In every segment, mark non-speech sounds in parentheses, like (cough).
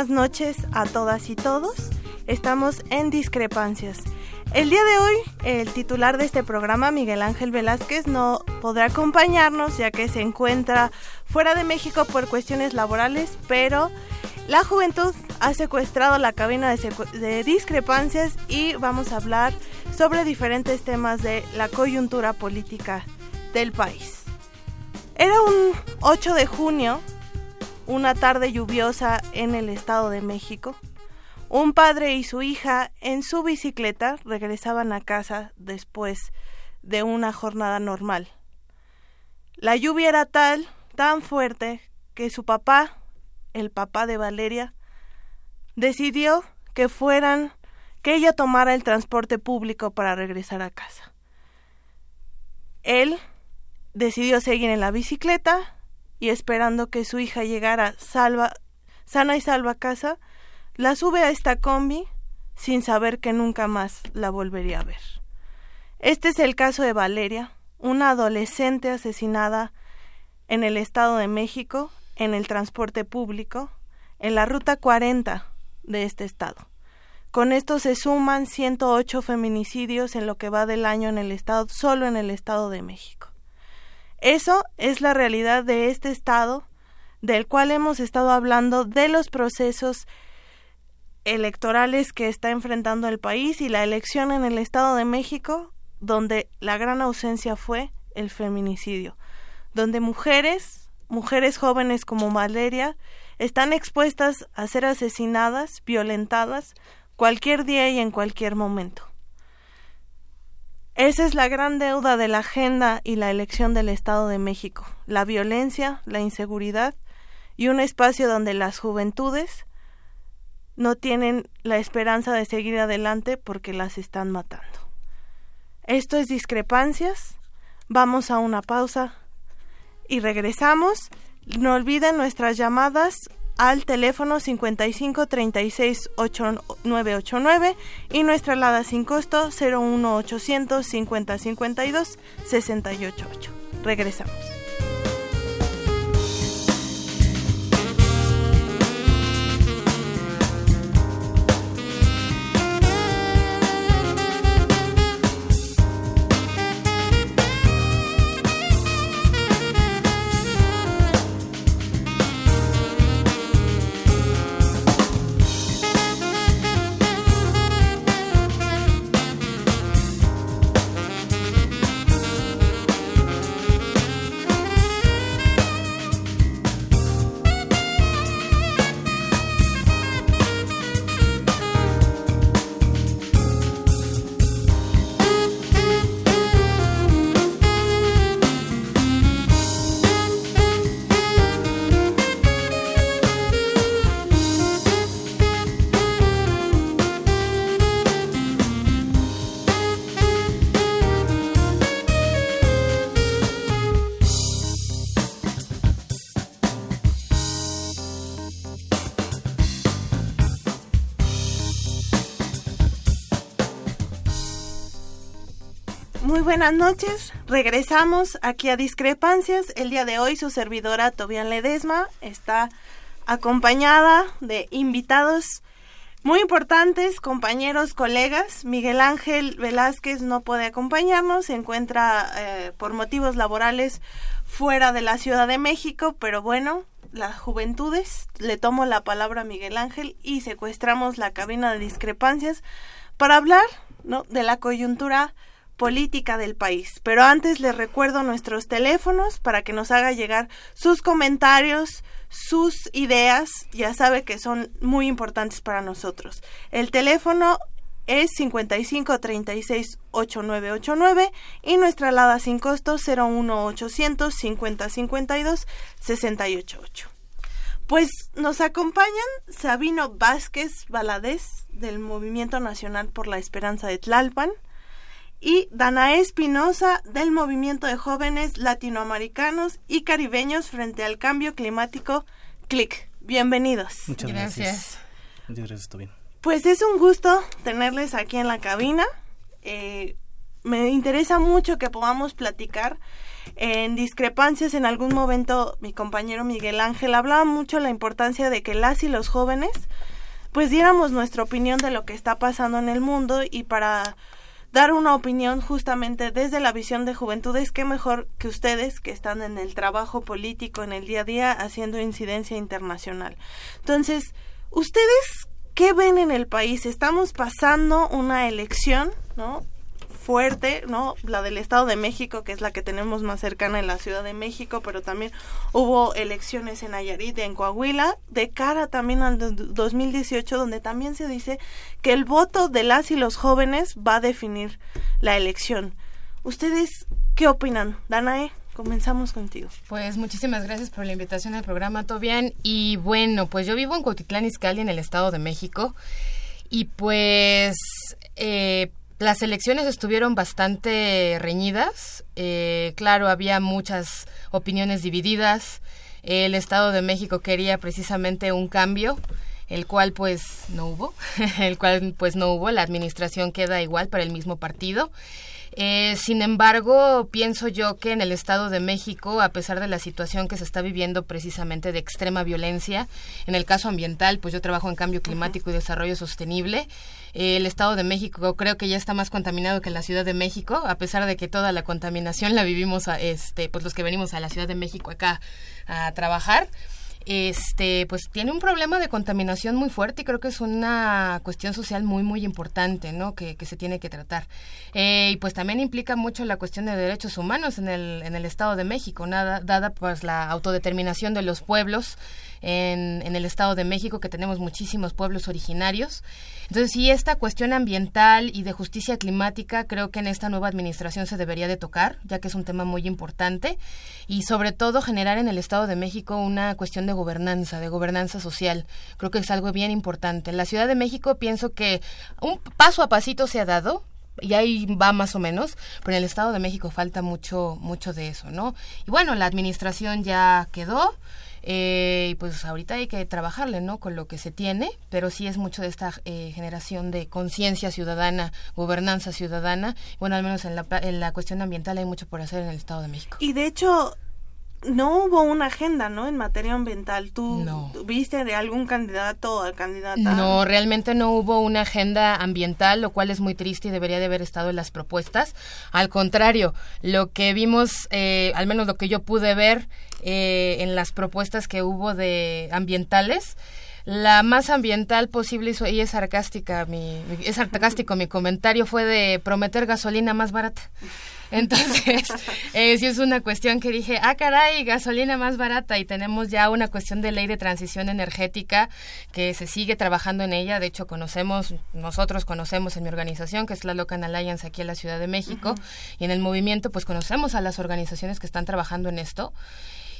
Buenas noches a todas y todos. Estamos en Discrepancias. El día de hoy, el titular de este programa, Miguel Ángel Velázquez, no podrá acompañarnos ya que se encuentra fuera de México por cuestiones laborales, pero la juventud ha secuestrado la cabina de, de discrepancias y vamos a hablar sobre diferentes temas de la coyuntura política del país. Era un 8 de junio una tarde lluviosa en el Estado de México, un padre y su hija en su bicicleta regresaban a casa después de una jornada normal. La lluvia era tal, tan fuerte, que su papá, el papá de Valeria, decidió que fueran, que ella tomara el transporte público para regresar a casa. Él decidió seguir en la bicicleta y esperando que su hija llegara salva, sana y salva a casa, la sube a esta combi sin saber que nunca más la volvería a ver. Este es el caso de Valeria, una adolescente asesinada en el Estado de México, en el transporte público, en la Ruta 40 de este estado. Con esto se suman 108 feminicidios en lo que va del año en el estado, solo en el Estado de México. Eso es la realidad de este Estado, del cual hemos estado hablando, de los procesos electorales que está enfrentando el país y la elección en el Estado de México, donde la gran ausencia fue el feminicidio, donde mujeres, mujeres jóvenes como Valeria, están expuestas a ser asesinadas, violentadas, cualquier día y en cualquier momento. Esa es la gran deuda de la agenda y la elección del Estado de México, la violencia, la inseguridad y un espacio donde las juventudes no tienen la esperanza de seguir adelante porque las están matando. Esto es discrepancias. Vamos a una pausa y regresamos. No olviden nuestras llamadas al teléfono 55 36 8989 y nuestra alada sin costo 01 800 50 52 688. Regresamos. Buenas noches. Regresamos aquí a Discrepancias. El día de hoy su servidora Tobian Ledesma está acompañada de invitados muy importantes, compañeros, colegas. Miguel Ángel Velázquez no puede acompañarnos, se encuentra eh, por motivos laborales fuera de la Ciudad de México, pero bueno, las juventudes, le tomo la palabra a Miguel Ángel y secuestramos la cabina de discrepancias para hablar ¿no? de la coyuntura política del país. Pero antes les recuerdo nuestros teléfonos para que nos haga llegar sus comentarios, sus ideas, ya sabe que son muy importantes para nosotros. El teléfono es 55 36 8989 y nuestra alada sin costo 01 800 50 52 688. Pues nos acompañan Sabino Vázquez Valadez del Movimiento Nacional por la Esperanza de Tlalpan y Danae Espinosa del Movimiento de Jóvenes Latinoamericanos y Caribeños frente al Cambio Climático CLIC. Bienvenidos. Muchas gracias. Muchas gracias, bien. Pues es un gusto tenerles aquí en la cabina. Eh, me interesa mucho que podamos platicar en discrepancias. En algún momento mi compañero Miguel Ángel hablaba mucho de la importancia de que las y los jóvenes pues diéramos nuestra opinión de lo que está pasando en el mundo y para dar una opinión justamente desde la visión de juventudes, qué mejor que ustedes que están en el trabajo político en el día a día haciendo incidencia internacional. Entonces, ¿ustedes qué ven en el país? Estamos pasando una elección, ¿no? Fuerte, ¿no? La del Estado de México, que es la que tenemos más cercana en la Ciudad de México, pero también hubo elecciones en Nayarit y en Coahuila, de cara también al 2018, donde también se dice que el voto de las y los jóvenes va a definir la elección. ¿Ustedes qué opinan? Danae, comenzamos contigo. Pues muchísimas gracias por la invitación al programa, Tobian. Y bueno, pues yo vivo en Cuautitlán Izcalli, en el Estado de México. Y pues eh, las elecciones estuvieron bastante reñidas. Eh, claro, había muchas opiniones divididas. El Estado de México quería precisamente un cambio, el cual pues no hubo, (laughs) el cual pues no hubo. La administración queda igual para el mismo partido. Eh, sin embargo, pienso yo que en el Estado de México, a pesar de la situación que se está viviendo precisamente de extrema violencia, en el caso ambiental, pues yo trabajo en cambio climático y desarrollo sostenible, el Estado de México creo que ya está más contaminado que la Ciudad de México, a pesar de que toda la contaminación la vivimos, a, este, pues los que venimos a la Ciudad de México acá a trabajar este, pues tiene un problema de contaminación muy fuerte y creo que es una cuestión social muy, muy importante, ¿no? Que, que se tiene que tratar. Eh, y pues también implica mucho la cuestión de derechos humanos en el, en el Estado de México, nada, dada pues la autodeterminación de los pueblos en, el Estado de México, que tenemos muchísimos pueblos originarios. Entonces, sí, esta cuestión ambiental y de justicia climática creo que en esta nueva administración se debería de tocar, ya que es un tema muy importante, y sobre todo generar en el Estado de México una cuestión de gobernanza, de gobernanza social. Creo que es algo bien importante. En la Ciudad de México pienso que un paso a pasito se ha dado, y ahí va más o menos, pero en el Estado de México falta mucho, mucho de eso, ¿no? Y bueno, la administración ya quedó, eh, y pues ahorita hay que trabajarle, ¿no? Con lo que se tiene, pero sí es mucho de esta eh, generación de conciencia ciudadana, gobernanza ciudadana. Bueno, al menos en la, en la cuestión ambiental hay mucho por hacer en el Estado de México. Y de hecho, no hubo una agenda, ¿no? En materia ambiental. ¿Tú viste de algún candidato o candidata? No, realmente no hubo una agenda ambiental, lo cual es muy triste y debería de haber estado en las propuestas. Al contrario, lo que vimos, eh, al menos lo que yo pude ver eh, en las propuestas que hubo de ambientales, la más ambiental posible y es sarcástica mi, es sarcástico mi comentario fue de prometer gasolina más barata entonces (laughs) eh, sí es una cuestión que dije ah caray gasolina más barata y tenemos ya una cuestión de ley de transición energética que se sigue trabajando en ella. De hecho conocemos nosotros conocemos en mi organización que es la Local Alliance aquí en la Ciudad de México y en el movimiento pues conocemos a las organizaciones que están trabajando en esto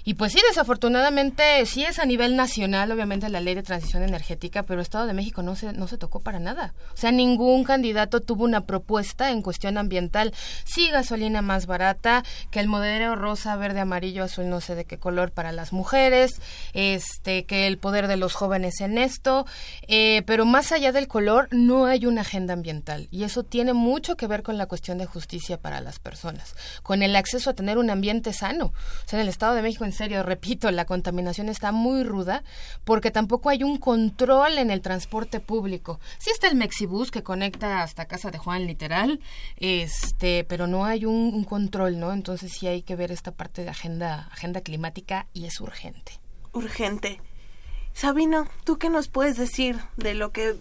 y pues sí, desafortunadamente sí es a nivel nacional, obviamente, la ley de transición energética, pero Estado de México no se, no se tocó para nada. O sea, ningún candidato tuvo una propuesta en cuestión ambiental. Sí, gasolina más barata, que el modelo rosa, verde, amarillo, azul, no sé de qué color para las mujeres, este, que el poder de los jóvenes en esto, eh, pero más allá del color, no hay una agenda ambiental. Y eso tiene mucho que ver con la cuestión de justicia para las personas, con el acceso a tener un ambiente sano. O sea, en el Estado de México en serio, (laughs) repito, la contaminación está muy ruda porque tampoco hay un control en el transporte público. Sí está el Mexibus que conecta hasta casa de Juan, literal, este, pero no hay un, un control, ¿no? Entonces sí hay que ver esta parte de agenda, agenda climática y es urgente. Urgente. Sabino, ¿tú qué nos puedes decir de lo que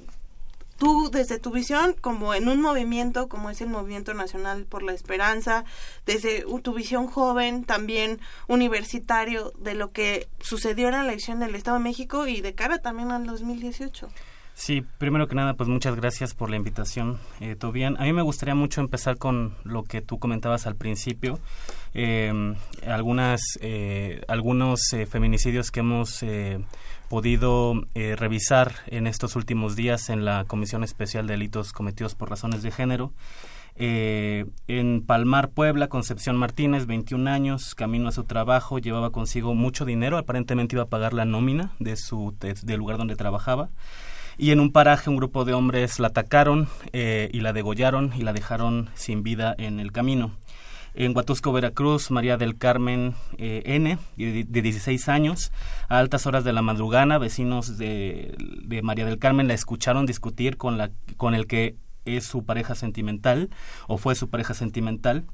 tú desde tu visión como en un movimiento como es el Movimiento Nacional por la Esperanza, desde tu visión joven, también universitario, de lo que sucedió en la elección del Estado de México y de cara también al 2018? Sí, primero que nada, pues muchas gracias por la invitación, eh, Tobian. A mí me gustaría mucho empezar con lo que tú comentabas al principio, eh, algunas, eh, algunos eh, feminicidios que hemos eh, podido eh, revisar en estos últimos días en la Comisión Especial de Delitos Cometidos por Razones de Género. Eh, en Palmar, Puebla, Concepción Martínez, 21 años, camino a su trabajo, llevaba consigo mucho dinero, aparentemente iba a pagar la nómina de su de, del lugar donde trabajaba. Y en un paraje un grupo de hombres la atacaron eh, y la degollaron y la dejaron sin vida en el camino. En Huatusco, Veracruz, María del Carmen eh, N, de, de 16 años, a altas horas de la madrugada, vecinos de, de María del Carmen la escucharon discutir con, la, con el que es su pareja sentimental o fue su pareja sentimental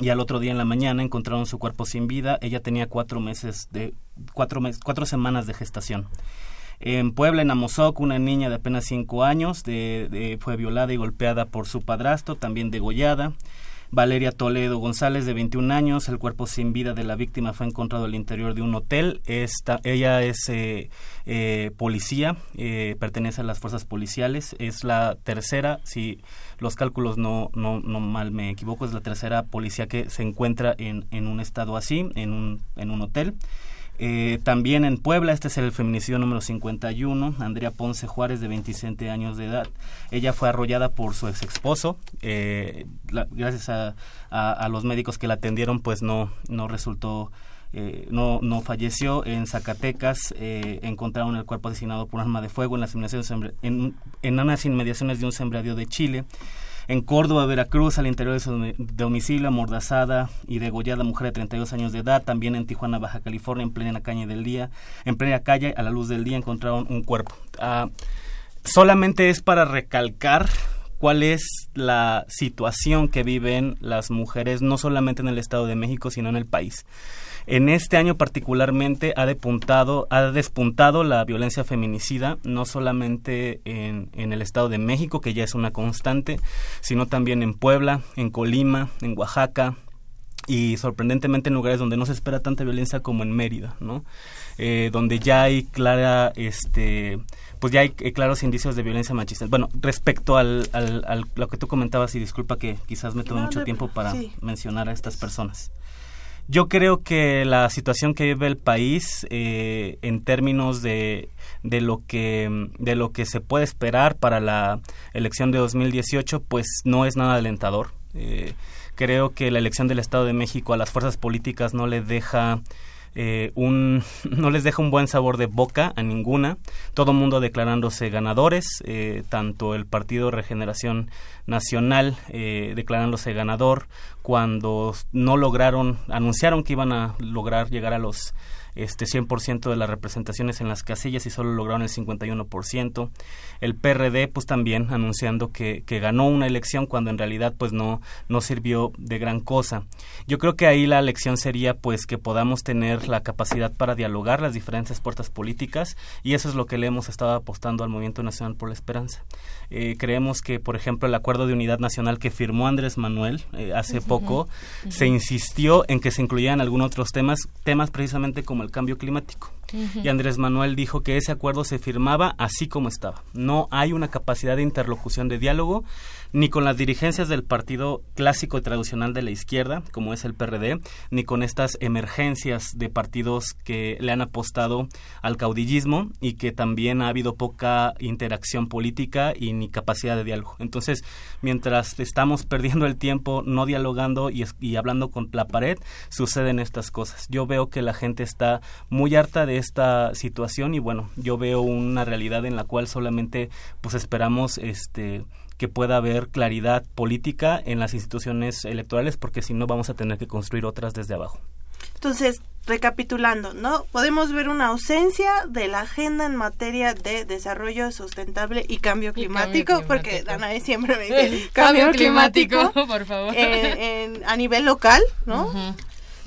y al otro día en la mañana encontraron su cuerpo sin vida. Ella tenía cuatro meses de cuatro, mes, cuatro semanas de gestación. En Puebla, en Amozoc, una niña de apenas cinco años de, de, fue violada y golpeada por su padrastro, también degollada. Valeria Toledo González, de 21 años. El cuerpo sin vida de la víctima fue encontrado al interior de un hotel. Esta, ella es eh, eh, policía, eh, pertenece a las fuerzas policiales. Es la tercera, si los cálculos no, no, no mal me equivoco, es la tercera policía que se encuentra en, en un estado así, en un, en un hotel. Eh, también en Puebla, este es el feminicidio número 51, Andrea Ponce Juárez, de 27 años de edad. Ella fue arrollada por su ex esposo. Eh, la, gracias a, a, a, los médicos que la atendieron, pues no, no resultó. Eh, no, no falleció en Zacatecas eh, encontraron el cuerpo asesinado por arma de fuego en las inmediaciones en, en unas inmediaciones de un sembradío de Chile en Córdoba, Veracruz, al interior de su domicilio, amordazada y degollada mujer de 32 años de edad. También en Tijuana, Baja California, en plena calle del día, en plena calle, a la luz del día, encontraron un cuerpo. Uh, solamente es para recalcar cuál es la situación que viven las mujeres, no solamente en el Estado de México, sino en el país. En este año particularmente ha, depuntado, ha despuntado la violencia feminicida, no solamente en, en, el Estado de México, que ya es una constante, sino también en Puebla, en Colima, en Oaxaca y sorprendentemente en lugares donde no se espera tanta violencia como en Mérida, ¿no? Eh, donde ya hay clara, este, pues ya hay eh, claros indicios de violencia machista. Bueno, respecto al, al, al, lo que tú comentabas, y disculpa que quizás me tome no, mucho tiempo para sí. mencionar a estas personas. Yo creo que la situación que vive el país eh, en términos de, de, lo que, de lo que se puede esperar para la elección de 2018, pues no es nada alentador. Eh, creo que la elección del Estado de México a las fuerzas políticas no le deja eh, un (laughs) no les deja un buen sabor de boca a ninguna. Todo mundo declarándose ganadores eh, tanto el partido Regeneración Nacional eh, declarándose ganador cuando no lograron anunciaron que iban a lograr llegar a los este 100% de las representaciones en las casillas y solo lograron el 51%. El PRD pues también anunciando que, que, ganó una elección cuando en realidad pues no, no sirvió de gran cosa. Yo creo que ahí la lección sería pues que podamos tener la capacidad para dialogar las diferentes puertas políticas y eso es lo que le hemos estado apostando al Movimiento Nacional por la Esperanza. Eh, creemos que por ejemplo el acuerdo de unidad nacional que firmó Andrés Manuel eh, hace uh -huh. poco uh -huh. se insistió en que se incluyeran algunos otros temas, temas precisamente como el cambio climático. Uh -huh. Y Andrés Manuel dijo que ese acuerdo se firmaba así como estaba. No hay una capacidad de interlocución de diálogo ni con las dirigencias del partido clásico y tradicional de la izquierda, como es el PRD, ni con estas emergencias de partidos que le han apostado al caudillismo y que también ha habido poca interacción política y ni capacidad de diálogo. Entonces, mientras estamos perdiendo el tiempo no dialogando y, y hablando con la pared, suceden estas cosas. Yo veo que la gente está muy harta de esta situación y bueno, yo veo una realidad en la cual solamente pues esperamos este que pueda haber claridad política en las instituciones electorales, porque si no vamos a tener que construir otras desde abajo. Entonces, recapitulando, ¿no? Podemos ver una ausencia de la agenda en materia de desarrollo sustentable y cambio climático, porque Danae siempre me (laughs) dice cambio, climático, por favor. Eh, a nivel local, ¿no?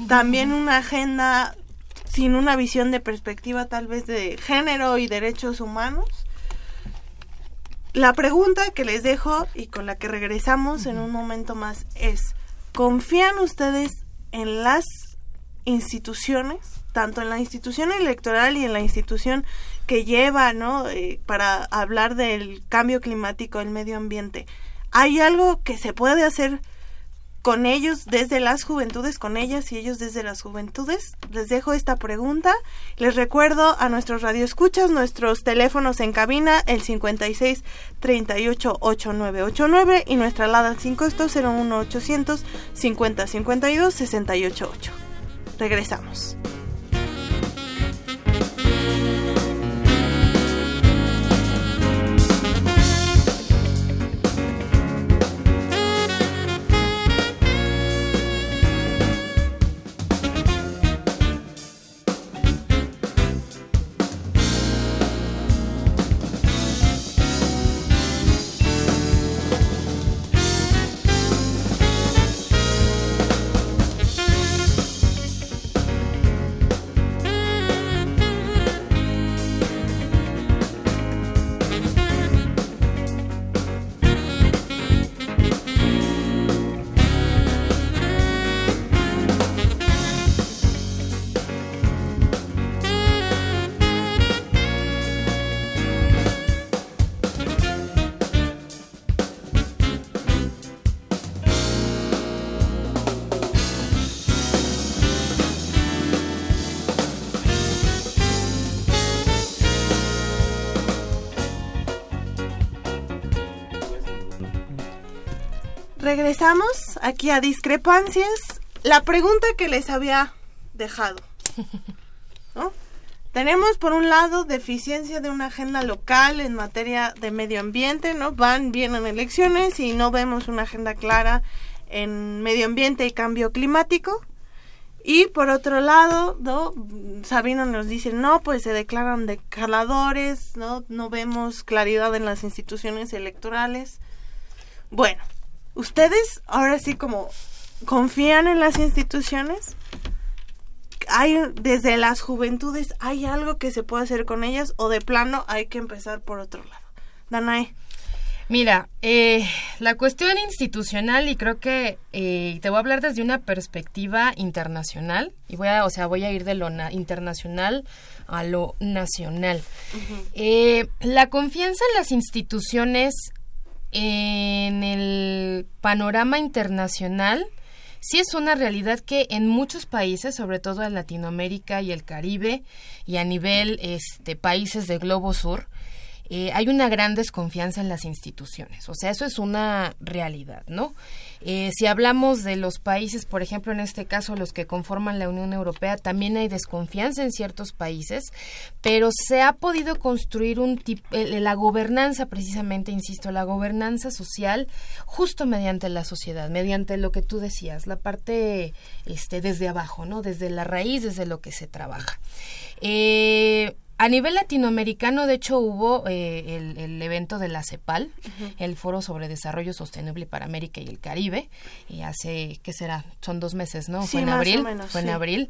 También una agenda sin una visión de perspectiva tal vez de género y derechos humanos. La pregunta que les dejo y con la que regresamos en un momento más es, ¿confían ustedes en las instituciones, tanto en la institución electoral y en la institución que lleva, ¿no? Eh, para hablar del cambio climático, el medio ambiente. ¿Hay algo que se puede hacer con ellos desde las juventudes, con ellas y ellos desde las juventudes? Les dejo esta pregunta. Les recuerdo a nuestros radioescuchas nuestros teléfonos en cabina, el 56 38 8989 y nuestra alada sin costo 01 800 50 52 688. Regresamos. Regresamos aquí a discrepancias. La pregunta que les había dejado. Tenemos por un lado deficiencia de una agenda local en materia de medio ambiente, ¿no? Van bien en elecciones y no vemos una agenda clara en medio ambiente y cambio climático. Y por otro lado, ¿no? Sabino nos dice, no, pues se declaran declaradores, ¿no? No vemos claridad en las instituciones electorales. Bueno, ¿Ustedes ahora sí como confían en las instituciones? Hay desde las juventudes hay algo que se puede hacer con ellas o de plano hay que empezar por otro lado. Danae. Mira, eh, la cuestión institucional y creo que eh, te voy a hablar desde una perspectiva internacional y voy a, o sea, voy a ir de lo internacional a lo nacional. Eh, la confianza en las instituciones en el panorama internacional, sí es una realidad que en muchos países, sobre todo en Latinoamérica y el Caribe y a nivel este países del globo sur, eh, hay una gran desconfianza en las instituciones. O sea, eso es una realidad, ¿no? Eh, si hablamos de los países, por ejemplo, en este caso los que conforman la Unión Europea, también hay desconfianza en ciertos países, pero se ha podido construir un tipo, la gobernanza, precisamente, insisto, la gobernanza social, justo mediante la sociedad, mediante lo que tú decías, la parte este, desde abajo, ¿no? Desde la raíz, desde lo que se trabaja. Eh, a nivel latinoamericano, de hecho, hubo eh, el, evento de la CEPAL, el Foro sobre Desarrollo Sostenible para América y el Caribe, y hace, ¿qué será? Son dos meses, ¿no? fue en abril. fue en abril.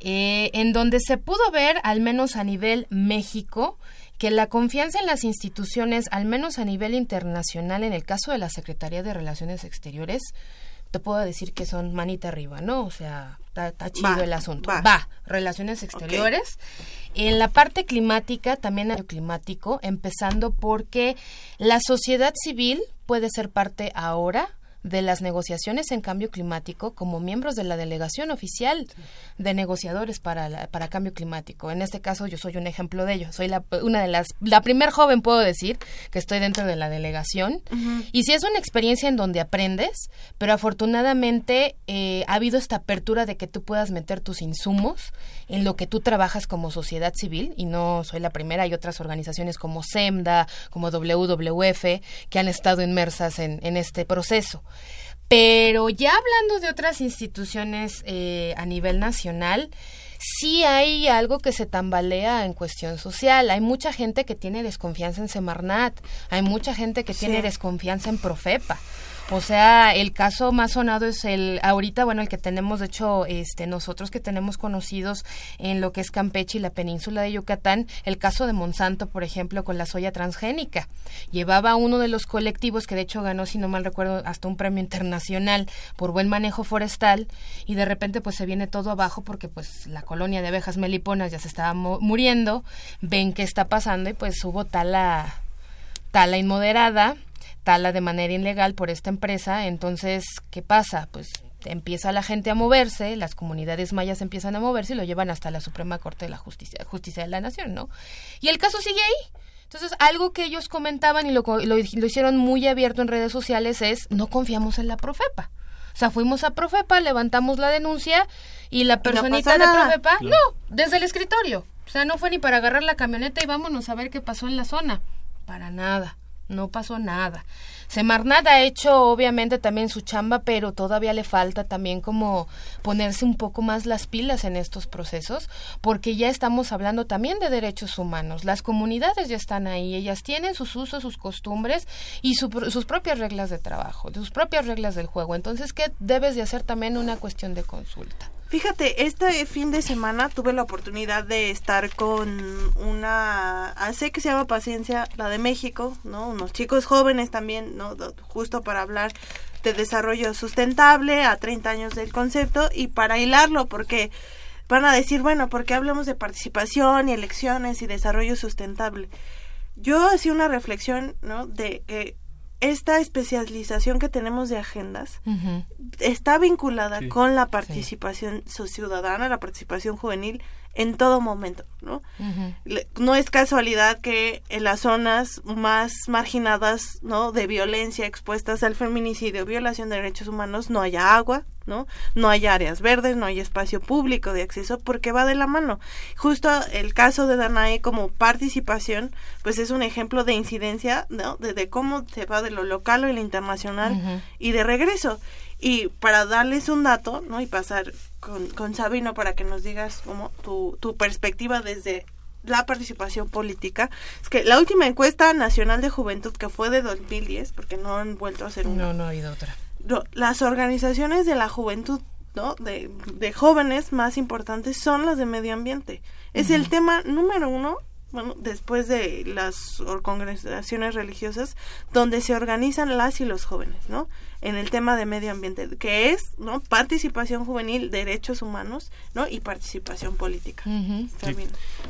Eh, en donde se pudo ver, al menos a nivel México, que la confianza en las instituciones, al menos a nivel internacional, en el caso de la Secretaría de Relaciones Exteriores, te puedo decir que son manita arriba, ¿no? O sea, está, chido el asunto. Va, relaciones exteriores. En la parte climática, también hay climático, empezando porque la sociedad civil puede ser parte ahora de las negociaciones en cambio climático como miembros de la delegación oficial de negociadores para, para cambio climático. En este caso yo soy un ejemplo de ello. Soy la, una de las, la primer joven puedo decir que estoy dentro de la delegación. Y sí es una experiencia en donde aprendes, pero afortunadamente eh, ha habido esta apertura de que tú puedas meter tus insumos en lo que tú trabajas como sociedad civil y no soy la primera. Hay otras organizaciones como SEMDA, como WWF que han estado inmersas en, en este proceso. Pero ya hablando de otras instituciones eh, a nivel nacional, sí hay algo que se tambalea en cuestión social. Hay mucha gente que tiene desconfianza en Semarnat, hay mucha gente que tiene desconfianza en Profepa. O sea, el caso más sonado es el ahorita, bueno, el que tenemos de hecho este nosotros que tenemos conocidos en lo que es Campeche y la península de Yucatán, el caso de Monsanto, por ejemplo, con la soya transgénica. Llevaba uno de los colectivos que de hecho ganó, si no mal recuerdo, hasta un premio internacional por buen manejo forestal y de repente pues se viene todo abajo porque pues la colonia de abejas meliponas ya se estaba muriendo, ven qué está pasando y pues hubo tala tala inmoderada tala de manera ilegal por esta empresa, entonces, ¿qué pasa? Pues empieza la gente a moverse, las comunidades mayas empiezan a moverse y lo llevan hasta la Suprema Corte de la Justicia, Justicia de la Nación, ¿no? Y el caso sigue ahí. Entonces, algo que ellos comentaban y lo, lo, hicieron muy abierto en redes sociales es, no confiamos en la Profepa. O sea, fuimos a Profepa, levantamos la denuncia y la personita de Profepa, no, desde el escritorio. O sea, no fue ni para agarrar la camioneta y vámonos a ver qué pasó en la zona. Para nada no pasó nada. Semarnat ha hecho obviamente también su chamba, pero todavía le falta también como ponerse un poco más las pilas en estos procesos, porque ya estamos hablando también de derechos humanos. Las comunidades ya están ahí, ellas tienen sus usos, sus costumbres y sus propias reglas de trabajo, sus propias reglas del juego. Entonces, ¿qué debes de hacer también una cuestión de consulta? Fíjate, este fin de semana tuve la oportunidad de estar con una hace que se llama Paciencia, la de México, ¿no? Unos chicos jóvenes también, ¿no? Justo para hablar de desarrollo sustentable a 30 años del concepto y para hilarlo porque van a decir, bueno, porque hablamos de participación y elecciones y desarrollo sustentable. Yo hacía una reflexión, ¿no? De que esta especialización que tenemos de agendas está vinculada con la participación ciudadana, la participación juvenil en todo momento, ¿no? No es casualidad que en las zonas más marginadas, ¿no? De violencia expuestas al feminicidio, violación de derechos humanos, no haya agua, ¿no? No hay áreas verdes, no hay espacio público de acceso porque va de la mano. Justo el caso de Danae como participación, pues es un ejemplo de incidencia, ¿no? De, cómo se va de lo local o lo internacional y de regreso. Y para darles un dato, ¿no? Y pasar con, con Sabino para que nos digas como tu, tu perspectiva desde la participación política. Es que la última encuesta nacional de juventud que fue de 2010, porque no han vuelto a hacer una. No, no ha habido otra. las organizaciones de la juventud, ¿no? De, de, jóvenes más importantes son las de medio ambiente. Es el tema número uno bueno, después de las congregaciones religiosas, donde se organizan las y los jóvenes, ¿no? En el tema de medio ambiente, que es, ¿no? Participación juvenil, derechos humanos, ¿no? Y participación política.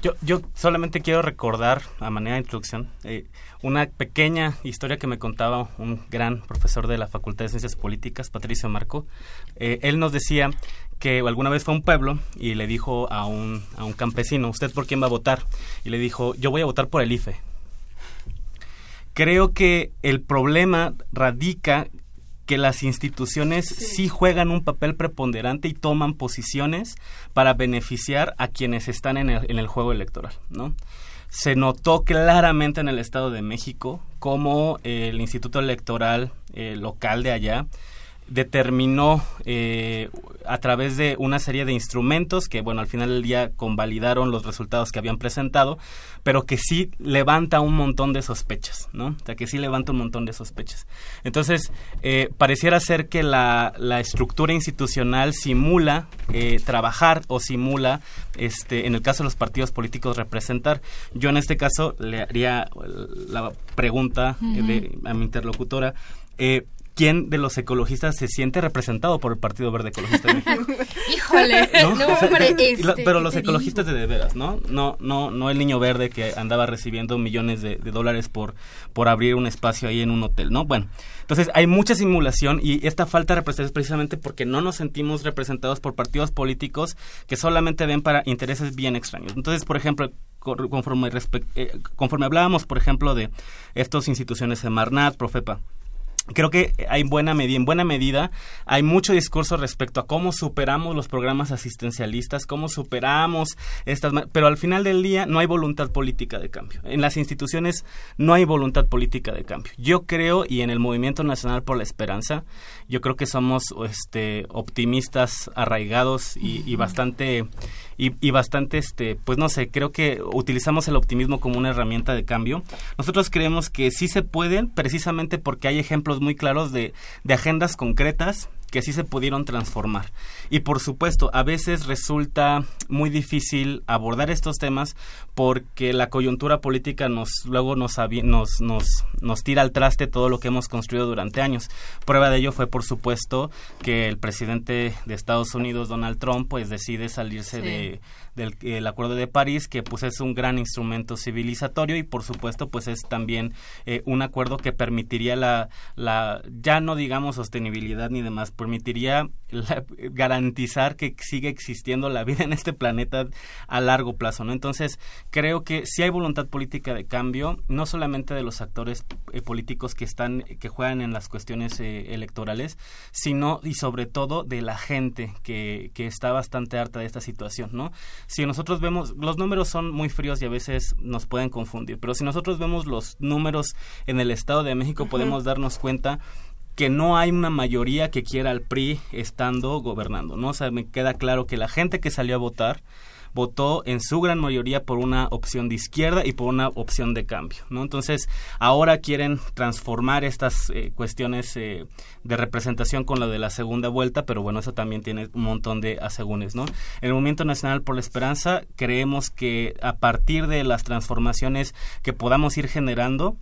Yo, yo solamente quiero recordar, a manera de introducción, eh, una pequeña historia que me contaba un gran profesor de la Facultad de Ciencias Políticas, Patricio Marco. Eh, él nos decía que alguna vez fue a un pueblo y le dijo a un, a un campesino, ¿usted por quién va a votar? Y le dijo, yo voy a votar por el IFE. Creo que el problema radica que las instituciones sí. juegan un papel preponderante y toman posiciones para beneficiar a quienes están en el, en el juego electoral, ¿no? Se notó claramente en el Estado de México cómo el Instituto Electoral eh, local de allá determinó eh, a través de una serie de instrumentos que, bueno, al final del día convalidaron los resultados que habían presentado, pero que sí levanta un montón de sospechas, ¿no? O sea, que sí levanta un montón de sospechas. Entonces, eh, pareciera ser que la, la estructura institucional simula eh, trabajar o simula, este, en el caso de los partidos políticos, representar. Yo en este caso le haría la pregunta de, a mi interlocutora, eh, quién de los ecologistas se siente representado por el Partido Verde Ecologista (laughs) Híjole, este, pero los ecologistas de de veras, ¿no? No, no, no el niño verde que andaba recibiendo millones de, dólares por, por abrir un espacio ahí en un hotel, ¿no? Bueno, entonces hay mucha simulación y esta falta de representación es precisamente porque no nos sentimos representados por partidos políticos que solamente ven para intereses bien extraños. Entonces, por ejemplo, conforme, eh, conforme hablábamos, por ejemplo, de estas instituciones de Marnat, Profepa, creo que hay buena medida, en buena medida hay mucho discurso respecto a cómo superamos los programas asistencialistas, cómo superamos estas, pero al final del día no hay voluntad política de cambio. En las instituciones no hay voluntad política de cambio. Yo creo y en el Movimiento Nacional por la Esperanza, yo creo que somos este optimistas arraigados y, y bastante y, y, bastante, este, pues no sé, creo que utilizamos el optimismo como una herramienta de cambio. Nosotros creemos que sí se pueden, precisamente porque hay ejemplos muy claros de, de agendas concretas que sí se pudieron transformar. Y por supuesto, a veces resulta muy difícil abordar estos temas porque la coyuntura política nos luego nos, nos, nos, nos tira al traste todo lo que hemos construido durante años. Prueba de ello fue, por supuesto, que el presidente de Estados Unidos, Donald Trump, pues decide salirse de del Acuerdo de París, que pues es un gran instrumento civilizatorio y por supuesto pues es también eh, un acuerdo que permitiría la, la, ya no digamos sostenibilidad ni demás, permitiría garantizar que sigue existiendo la vida en este planeta a largo plazo, ¿no? Entonces creo que si hay voluntad política de cambio, no solamente de los actores eh, políticos que están, que juegan en las cuestiones eh, electorales, sino y sobre todo de la gente que, que está bastante harta de esta situación, ¿no? si nosotros vemos, los números son muy fríos y a veces nos pueden confundir, pero si nosotros vemos los números en el Estado de México podemos darnos cuenta que no hay una mayoría que quiera al PRI estando gobernando, ¿no? O sea, me queda claro que la gente que salió a votar votó en su gran mayoría por una opción de izquierda y por una opción de cambio, ¿no? Entonces, ahora quieren transformar estas eh, cuestiones eh, de representación con la de la segunda vuelta, pero bueno, eso también tiene un montón de asegúnes, ¿no? En el Movimiento Nacional por la Esperanza creemos que a partir de las transformaciones que podamos ir generando,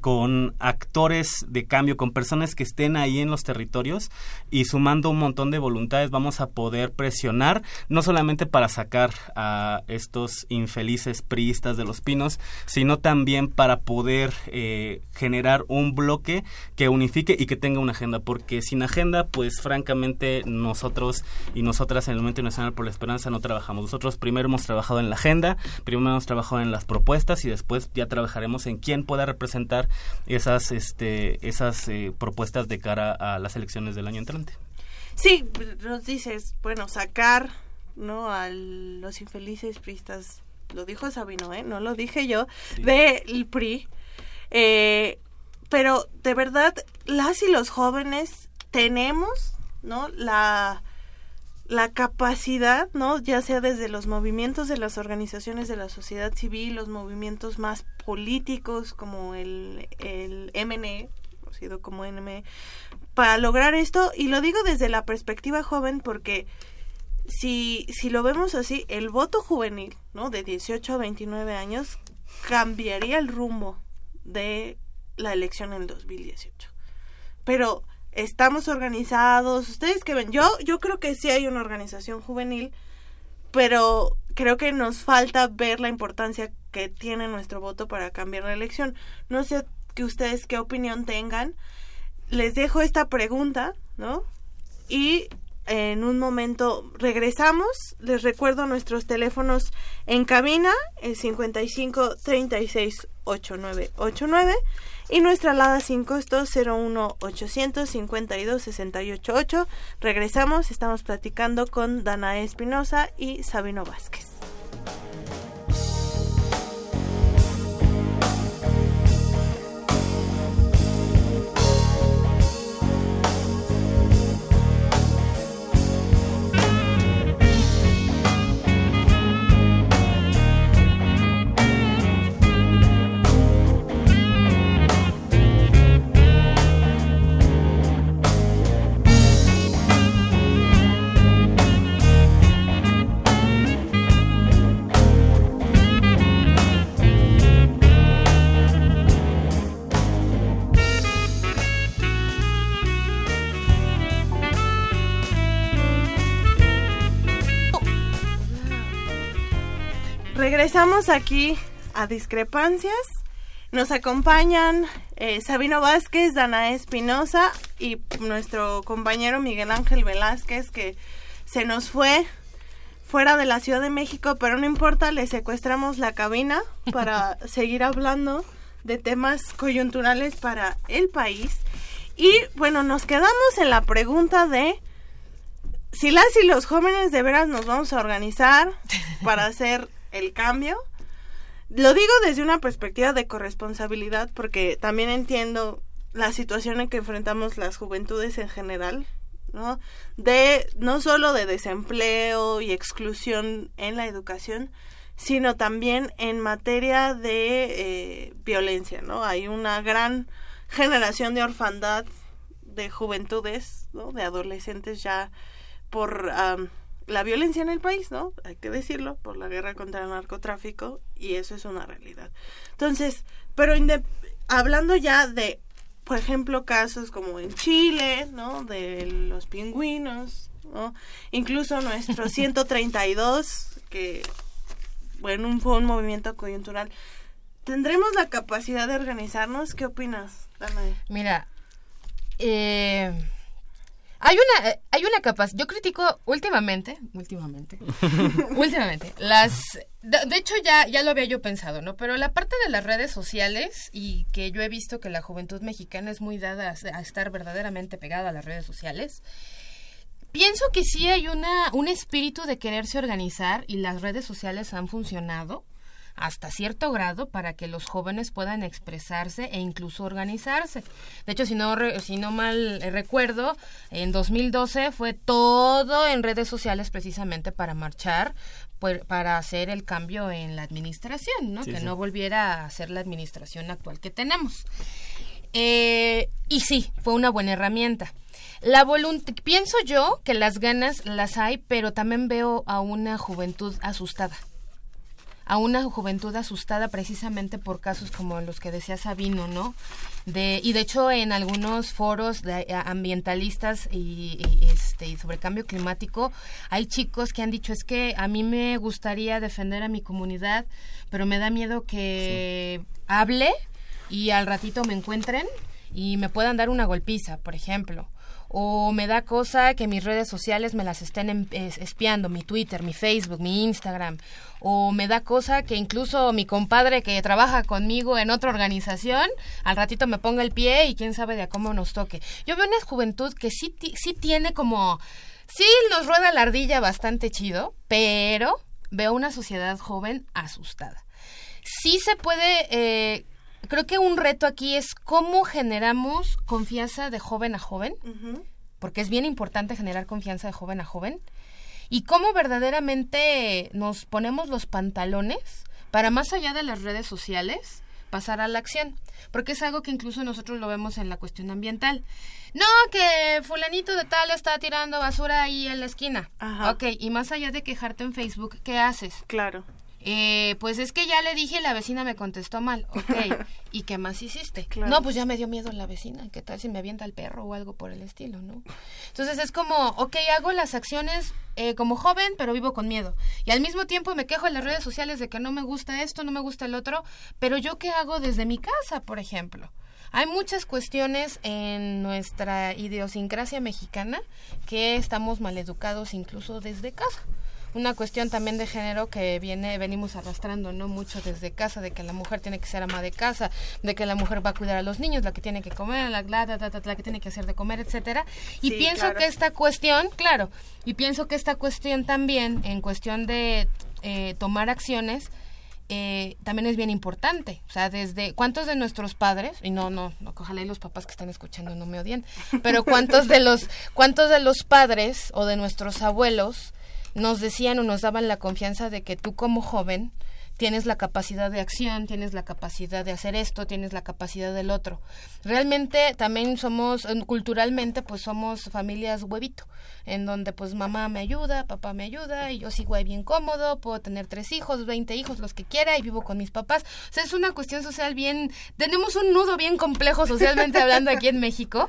con actores de cambio, con personas que estén ahí en los territorios y sumando un montón de voluntades vamos a poder presionar, no solamente para sacar a estos infelices priistas de los pinos, sino también para poder eh, generar un bloque que unifique y que tenga una agenda, porque sin agenda, pues francamente nosotros y nosotras en el Movimiento Nacional por la Esperanza no trabajamos. Nosotros primero hemos trabajado en la agenda, primero hemos trabajado en las propuestas y después ya trabajaremos en quién pueda representar esas, este, esas eh, propuestas de cara a las elecciones del año entrante. Sí, nos dices, bueno, sacar no a los infelices priistas, lo dijo Sabino, ¿eh? no lo dije yo, del PRI. Eh, pero de verdad, las y los jóvenes tenemos, ¿no? La, la capacidad, ¿no? Ya sea desde los movimientos de las organizaciones de la sociedad civil, los movimientos más políticos como el, el MNE, conocido como NME, para lograr esto, y lo digo desde la perspectiva joven porque si, si lo vemos así, el voto juvenil, ¿no? De 18 a 29 años cambiaría el rumbo de la elección en 2018. Pero estamos organizados, ustedes que ven, yo yo creo que sí hay una organización juvenil, pero creo que nos falta ver la importancia que tiene nuestro voto para cambiar la elección. No sé que ustedes qué opinión tengan. Les dejo esta pregunta, ¿no? Y en un momento regresamos. Les recuerdo nuestros teléfonos en cabina, el 55 36 8989 y nuestra alada sin costo 01 852 688. Regresamos, estamos platicando con Danae Espinosa y Sabino Vázquez. Regresamos aquí a Discrepancias. Nos acompañan eh, Sabino Vázquez, Danae Espinosa y nuestro compañero Miguel Ángel Velázquez que se nos fue fuera de la Ciudad de México, pero no importa, le secuestramos la cabina para (laughs) seguir hablando de temas coyunturales para el país. Y bueno, nos quedamos en la pregunta de si las y los jóvenes de veras nos vamos a organizar (laughs) para hacer el cambio. Lo digo desde una perspectiva de corresponsabilidad porque también entiendo la situación en que enfrentamos las juventudes en general, ¿no? De no solo de desempleo y exclusión en la educación, sino también en materia de eh, violencia, ¿no? Hay una gran generación de orfandad de juventudes, ¿no? De adolescentes ya por la violencia en el país, ¿no? Hay que decirlo, por la guerra contra el narcotráfico y eso es una realidad. Entonces, pero hablando ya de, por ejemplo, casos como en Chile, ¿no? De los pingüinos, ¿no? Incluso nuestro (laughs) 132, que, bueno, fue un movimiento coyuntural. ¿Tendremos la capacidad de organizarnos? ¿Qué opinas, Danae? Mira, eh hay una, eh, hay una capacidad. Yo critico últimamente, últimamente, (laughs) últimamente, las. De, hecho, ya, ya lo había yo pensado, ¿no? Pero la parte de las redes sociales y que yo he visto que la juventud mexicana es muy dada a, estar verdaderamente pegada a las redes sociales. Pienso que sí hay una, un espíritu de quererse organizar y las redes sociales han funcionado hasta cierto grado para que los jóvenes puedan expresarse e incluso organizarse. De hecho, si no, si no mal recuerdo, en 2012 fue todo en redes sociales precisamente para marchar, para hacer el cambio en la administración, ¿no? que no volviera a ser la administración actual que tenemos. Eh, y sí, fue una buena herramienta. La voluntad, pienso yo que las ganas las hay, pero también veo a una juventud asustada a una juventud asustada precisamente por casos como los que decía Sabino, ¿no? De, y de hecho en algunos foros de, eh, ambientalistas y, este, sobre cambio climático hay chicos que han dicho es que a mí me gustaría defender a mi comunidad, pero me da miedo que hable y al ratito me encuentren y me puedan dar una golpiza, por ejemplo o me da cosa que mis redes sociales me las estén em, espiando, mi Twitter, mi Facebook, mi Instagram, o me da cosa que incluso mi compadre que trabaja conmigo en otra organización, al ratito me ponga el pie y quién sabe de cómo nos toque. Yo veo una juventud que sí, sí tiene como, sí nos rueda la ardilla bastante chido, pero veo una sociedad joven asustada. Sí se puede... Eh, creo que un reto aquí es cómo generamos confianza de joven a joven, porque es bien importante generar confianza de joven a joven, y cómo verdaderamente nos ponemos los pantalones para más allá de las redes sociales pasar a la acción, porque es algo que incluso nosotros lo vemos en la cuestión ambiental. No, que fulanito de tal está tirando basura ahí en la esquina. Ajá. Ok, y más allá de quejarte en Facebook, ¿qué haces? Claro. Eh, pues es que ya le dije, la vecina me contestó mal. Ok, (laughs) ¿y qué más hiciste? No, pues ya me dio miedo la vecina. ¿Qué tal si me avienta el perro o algo por el estilo, no? Entonces es como, ok, hago las acciones eh, como joven, pero vivo con miedo. Y al mismo tiempo me quejo en las redes sociales de que no me gusta esto, no me gusta el otro, pero yo qué hago desde mi casa, por ejemplo. Hay muchas cuestiones en nuestra idiosincrasia mexicana que estamos maleducados incluso desde casa una cuestión también de género que viene venimos arrastrando no mucho desde casa de que la mujer tiene que ser ama de casa de que la mujer va a cuidar a los niños la que tiene que comer la, la, la, la que tiene que hacer de comer etcétera. Y pienso que esta cuestión claro y pienso que esta cuestión también en cuestión de eh, tomar acciones eh, también es bien importante. O sea, desde cuántos de nuestros padres, y no, no, no, ojalá y los papás que están escuchando no me odien, pero cuántos de los, cuántos de los padres o de nuestros abuelos nos decían o nos daban la confianza de que tú como joven tienes la capacidad de acción, tienes la capacidad de hacer esto, tienes la capacidad del otro. Realmente también somos, culturalmente, pues somos familias huevito, en donde pues mamá me ayuda, papá me ayuda, y yo sigo ahí bien cómodo, puedo tener tres hijos, veinte hijos, los que quiera, y vivo con mis papás. O sea, es una cuestión social bien, tenemos un nudo bien complejo socialmente hablando aquí en México.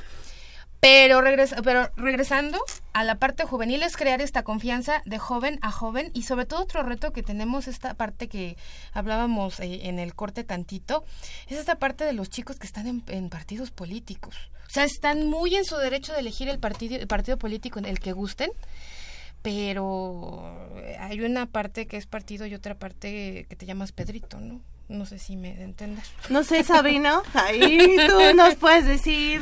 Pero, pero regresando a la parte juvenil es crear esta confianza de joven a joven y sobre todo otro reto que tenemos, esta parte que hablábamos eh, en el corte tantito, es esta parte de los chicos que están en, partidos políticos. O sea, están muy en su derecho de elegir el partido, el partido político en el que gusten, pero hay una parte que es partido y otra parte que te llamas Pedrito, ¿no? No sé si me de entender. No sé, Sabino, ahí tú (laughs) nos puedes decir.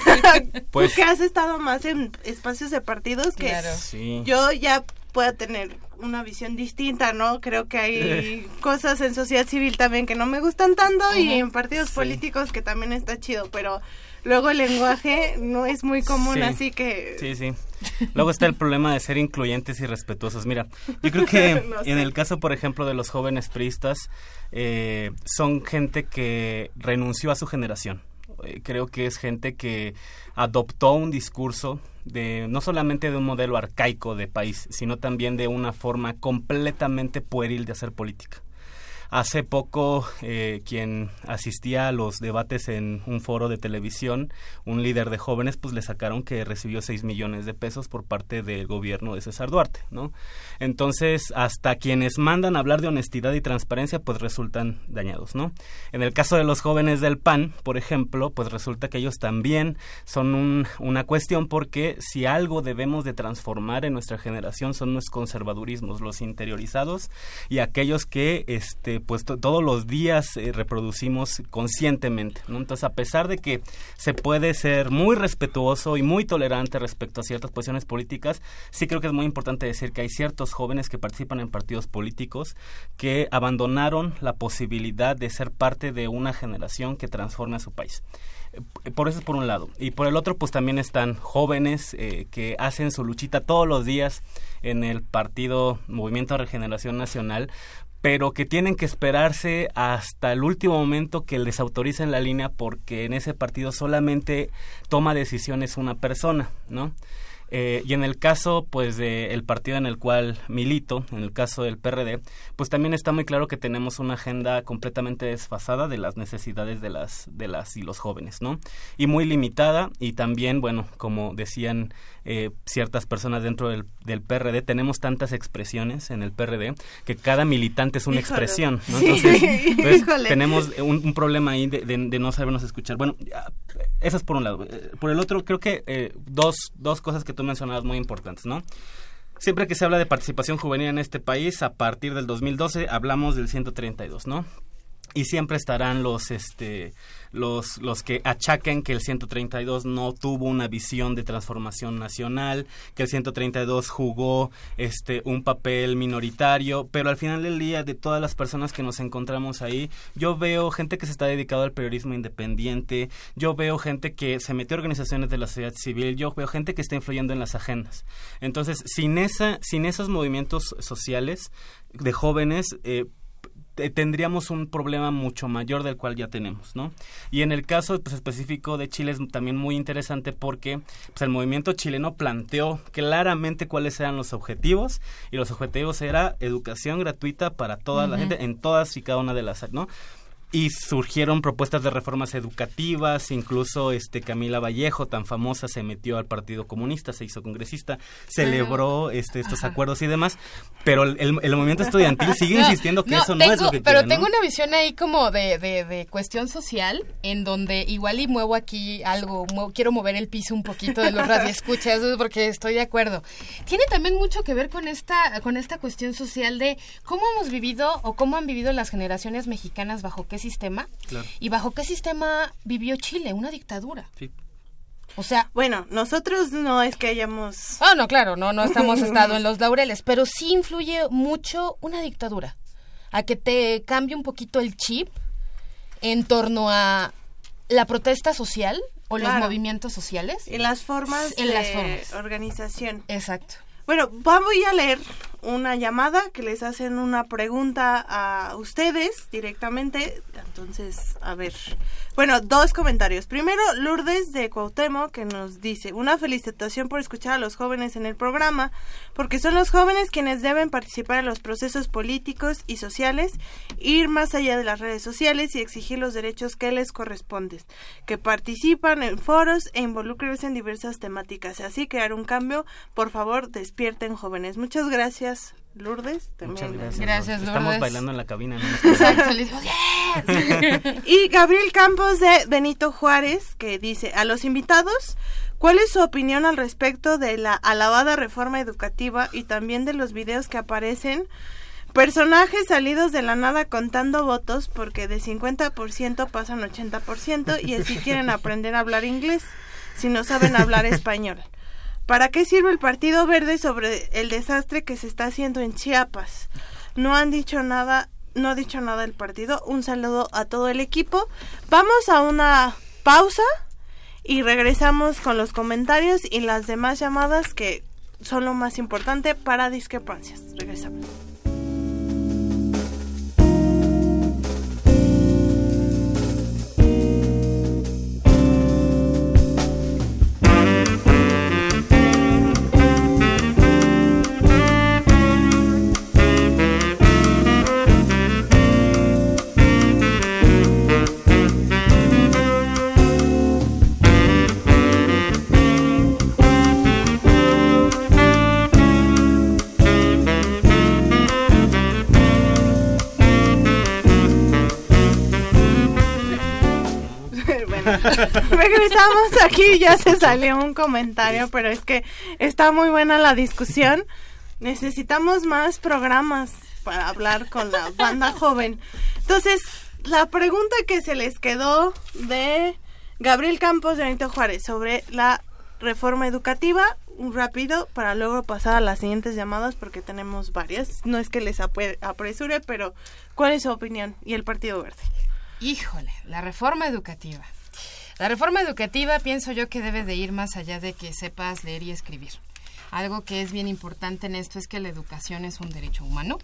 (laughs) pues, que has estado más en espacios de partidos que yo ya pueda tener una visión distinta, ¿no? Creo que hay (laughs) cosas en sociedad civil también que no me gustan tanto y en partidos políticos que también está chido, pero luego el lenguaje no es muy común, así que... Sí, sí. Luego está el problema de ser incluyentes y respetuosos. Mira, yo creo que (laughs) en el caso, por ejemplo, de los jóvenes priistas, eh, son gente que renunció a su generación. Eh, creo que es gente que adoptó un discurso de no solamente de un modelo arcaico de país, sino también de una forma completamente pueril de hacer política. Hace poco, eh, quien asistía a los debates en un foro de televisión, un líder de jóvenes, pues le sacaron que recibió 6 millones de pesos por parte del gobierno de César Duarte, ¿no? Entonces, hasta quienes mandan hablar de honestidad y transparencia, pues resultan dañados, ¿no? En el caso de los jóvenes del PAN, por ejemplo, pues resulta que ellos también son una cuestión porque si algo debemos de transformar en nuestra generación son los conservadurismos, los interiorizados y aquellos que, este, pues todos los días eh, reproducimos conscientemente. ¿no? Entonces, a pesar de que se puede ser muy respetuoso y muy tolerante respecto a ciertas posiciones políticas, sí creo que es muy importante decir que hay ciertos jóvenes que participan en partidos políticos que abandonaron la posibilidad de ser parte de una generación que transforme a su país eh, por eso es por un lado. Y por el otro, pues también están jóvenes eh, que hacen su luchita todos los días en el partido Movimiento de Regeneración Nacional pero que tienen que esperarse hasta el último momento que les autoricen la línea porque en ese partido solamente toma decisiones una persona, ¿no? Eh, y en el caso, pues, del partido en el cual milito, en el caso del PRD, pues también está muy claro que tenemos una agenda completamente desfasada de las necesidades de las, de las y los jóvenes, ¿no? Y muy limitada y también, bueno, como decían eh, ciertas personas dentro del, del, PRD, tenemos tantas expresiones en el PRD que cada militante es una expresión, ¿no? Entonces, (laughs) pues, tenemos un, problema ahí de, de, no sabernos escuchar. Bueno, eso es por un lado. Eh, por el otro, creo que eh, dos, dos cosas que tú mencionabas muy importantes, ¿no? Siempre que se habla de participación juvenil en este país, a partir del 2012 hablamos del 132, ¿no? Y siempre estarán los este los los que achaquen que el 132 no tuvo una visión de transformación nacional, que el 132 jugó este un papel minoritario, pero al final del día de todas las personas que nos encontramos ahí, yo veo gente que se está dedicado al periodismo independiente, yo veo gente que se metió a organizaciones de la sociedad civil, yo veo gente que está influyendo en las agendas. Entonces, sin esa sin esos movimientos sociales de jóvenes eh, tendríamos un problema mucho mayor del cual ya tenemos, ¿no? Y en el caso pues, específico de Chile es también muy interesante porque pues, el movimiento chileno planteó claramente cuáles eran los objetivos y los objetivos era educación gratuita para toda la gente en todas y cada una de las, ¿no? Y surgieron propuestas de reformas educativas, incluso este Camila Vallejo, tan famosa, se metió al Partido Comunista, se hizo congresista, celebró este, estos acuerdos y demás, pero el, movimiento estudiantil sigue (laughs) insistiendo que eso no es lo que Pero tengo una visión ahí como de, de, cuestión social, en donde igual y muevo aquí algo, quiero mover el piso un poquito de los radioescuchas, (laughs) porque estoy de acuerdo. Tiene también mucho que ver con esta, con esta cuestión social de cómo hemos vivido o cómo han vivido las generaciones mexicanas bajo qué sistema y bajo qué sistema vivió Chile, una dictadura. O sea, bueno, nosotros no es que hayamos Ah, no, claro, no no estamos estado en los laureles, pero sí influye mucho una dictadura a que te cambie un poquito el chip en torno a la protesta social o los movimientos sociales y las formas en de las formas. organización. Exacto. Bueno, voy a leer una llamada que les hacen una pregunta a ustedes directamente. Entonces, a ver. Bueno, dos comentarios. Primero, Lourdes de Cuauhtémoc que nos dice, una felicitación por escuchar a los jóvenes en el programa, porque son los jóvenes quienes deben participar en los procesos políticos y sociales, ir más allá de las redes sociales y exigir los derechos que les corresponden, que participan en foros e involucrarse en diversas temáticas. Así crear un cambio, por favor, despierten jóvenes. Muchas gracias. Lourdes, también. Muchas gracias. Estamos bailando en la cabina. (laughs) y Gabriel Campos de Benito Juárez, que dice, a los invitados, ¿cuál es su opinión al respecto de la alabada reforma educativa y también de los videos que aparecen Personajes salidos de la nada contando votos porque de 50% pasan 80% y así quieren aprender a hablar inglés si no saben hablar español. ¿Para qué sirve el Partido Verde sobre el desastre que se está haciendo en Chiapas? No han dicho nada, no ha dicho nada el partido. Un saludo a todo el equipo. Vamos a una pausa y regresamos con los comentarios y las demás llamadas que son lo más importante para discrepancias. Regresamos. Regresamos aquí, ya se salió un comentario, pero es que está muy buena la discusión. Necesitamos más programas para hablar con la banda joven. Entonces, la pregunta que se les quedó de Gabriel Campos de Benito Juárez sobre la reforma educativa, un rápido para luego pasar a las siguientes llamadas porque tenemos varias. No es que les apresure, pero ¿cuál es su opinión y el Partido Verde? Híjole, la reforma educativa. La reforma educativa pienso yo que debe de ir más allá de que sepas leer y escribir. Algo que es bien importante en esto es que la educación es un derecho humano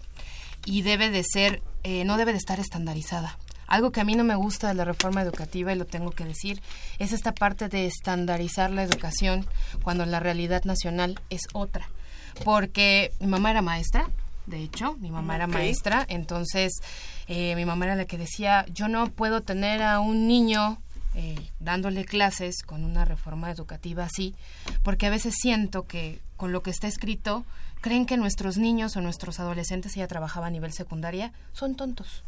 y debe de ser, eh, no debe de estar estandarizada. Algo que a mí no me gusta de la reforma educativa, y lo tengo que decir, es esta parte de estandarizar la educación cuando la realidad nacional es otra. Porque mi mamá era maestra, de hecho, mi mamá era maestra, entonces eh, mi mamá era la que decía, yo no puedo tener a un niño eh, dándole clases con una reforma educativa así, porque a veces siento que con lo que está escrito creen que nuestros niños o nuestros adolescentes, ya trabajaba a nivel secundaria, son tontos.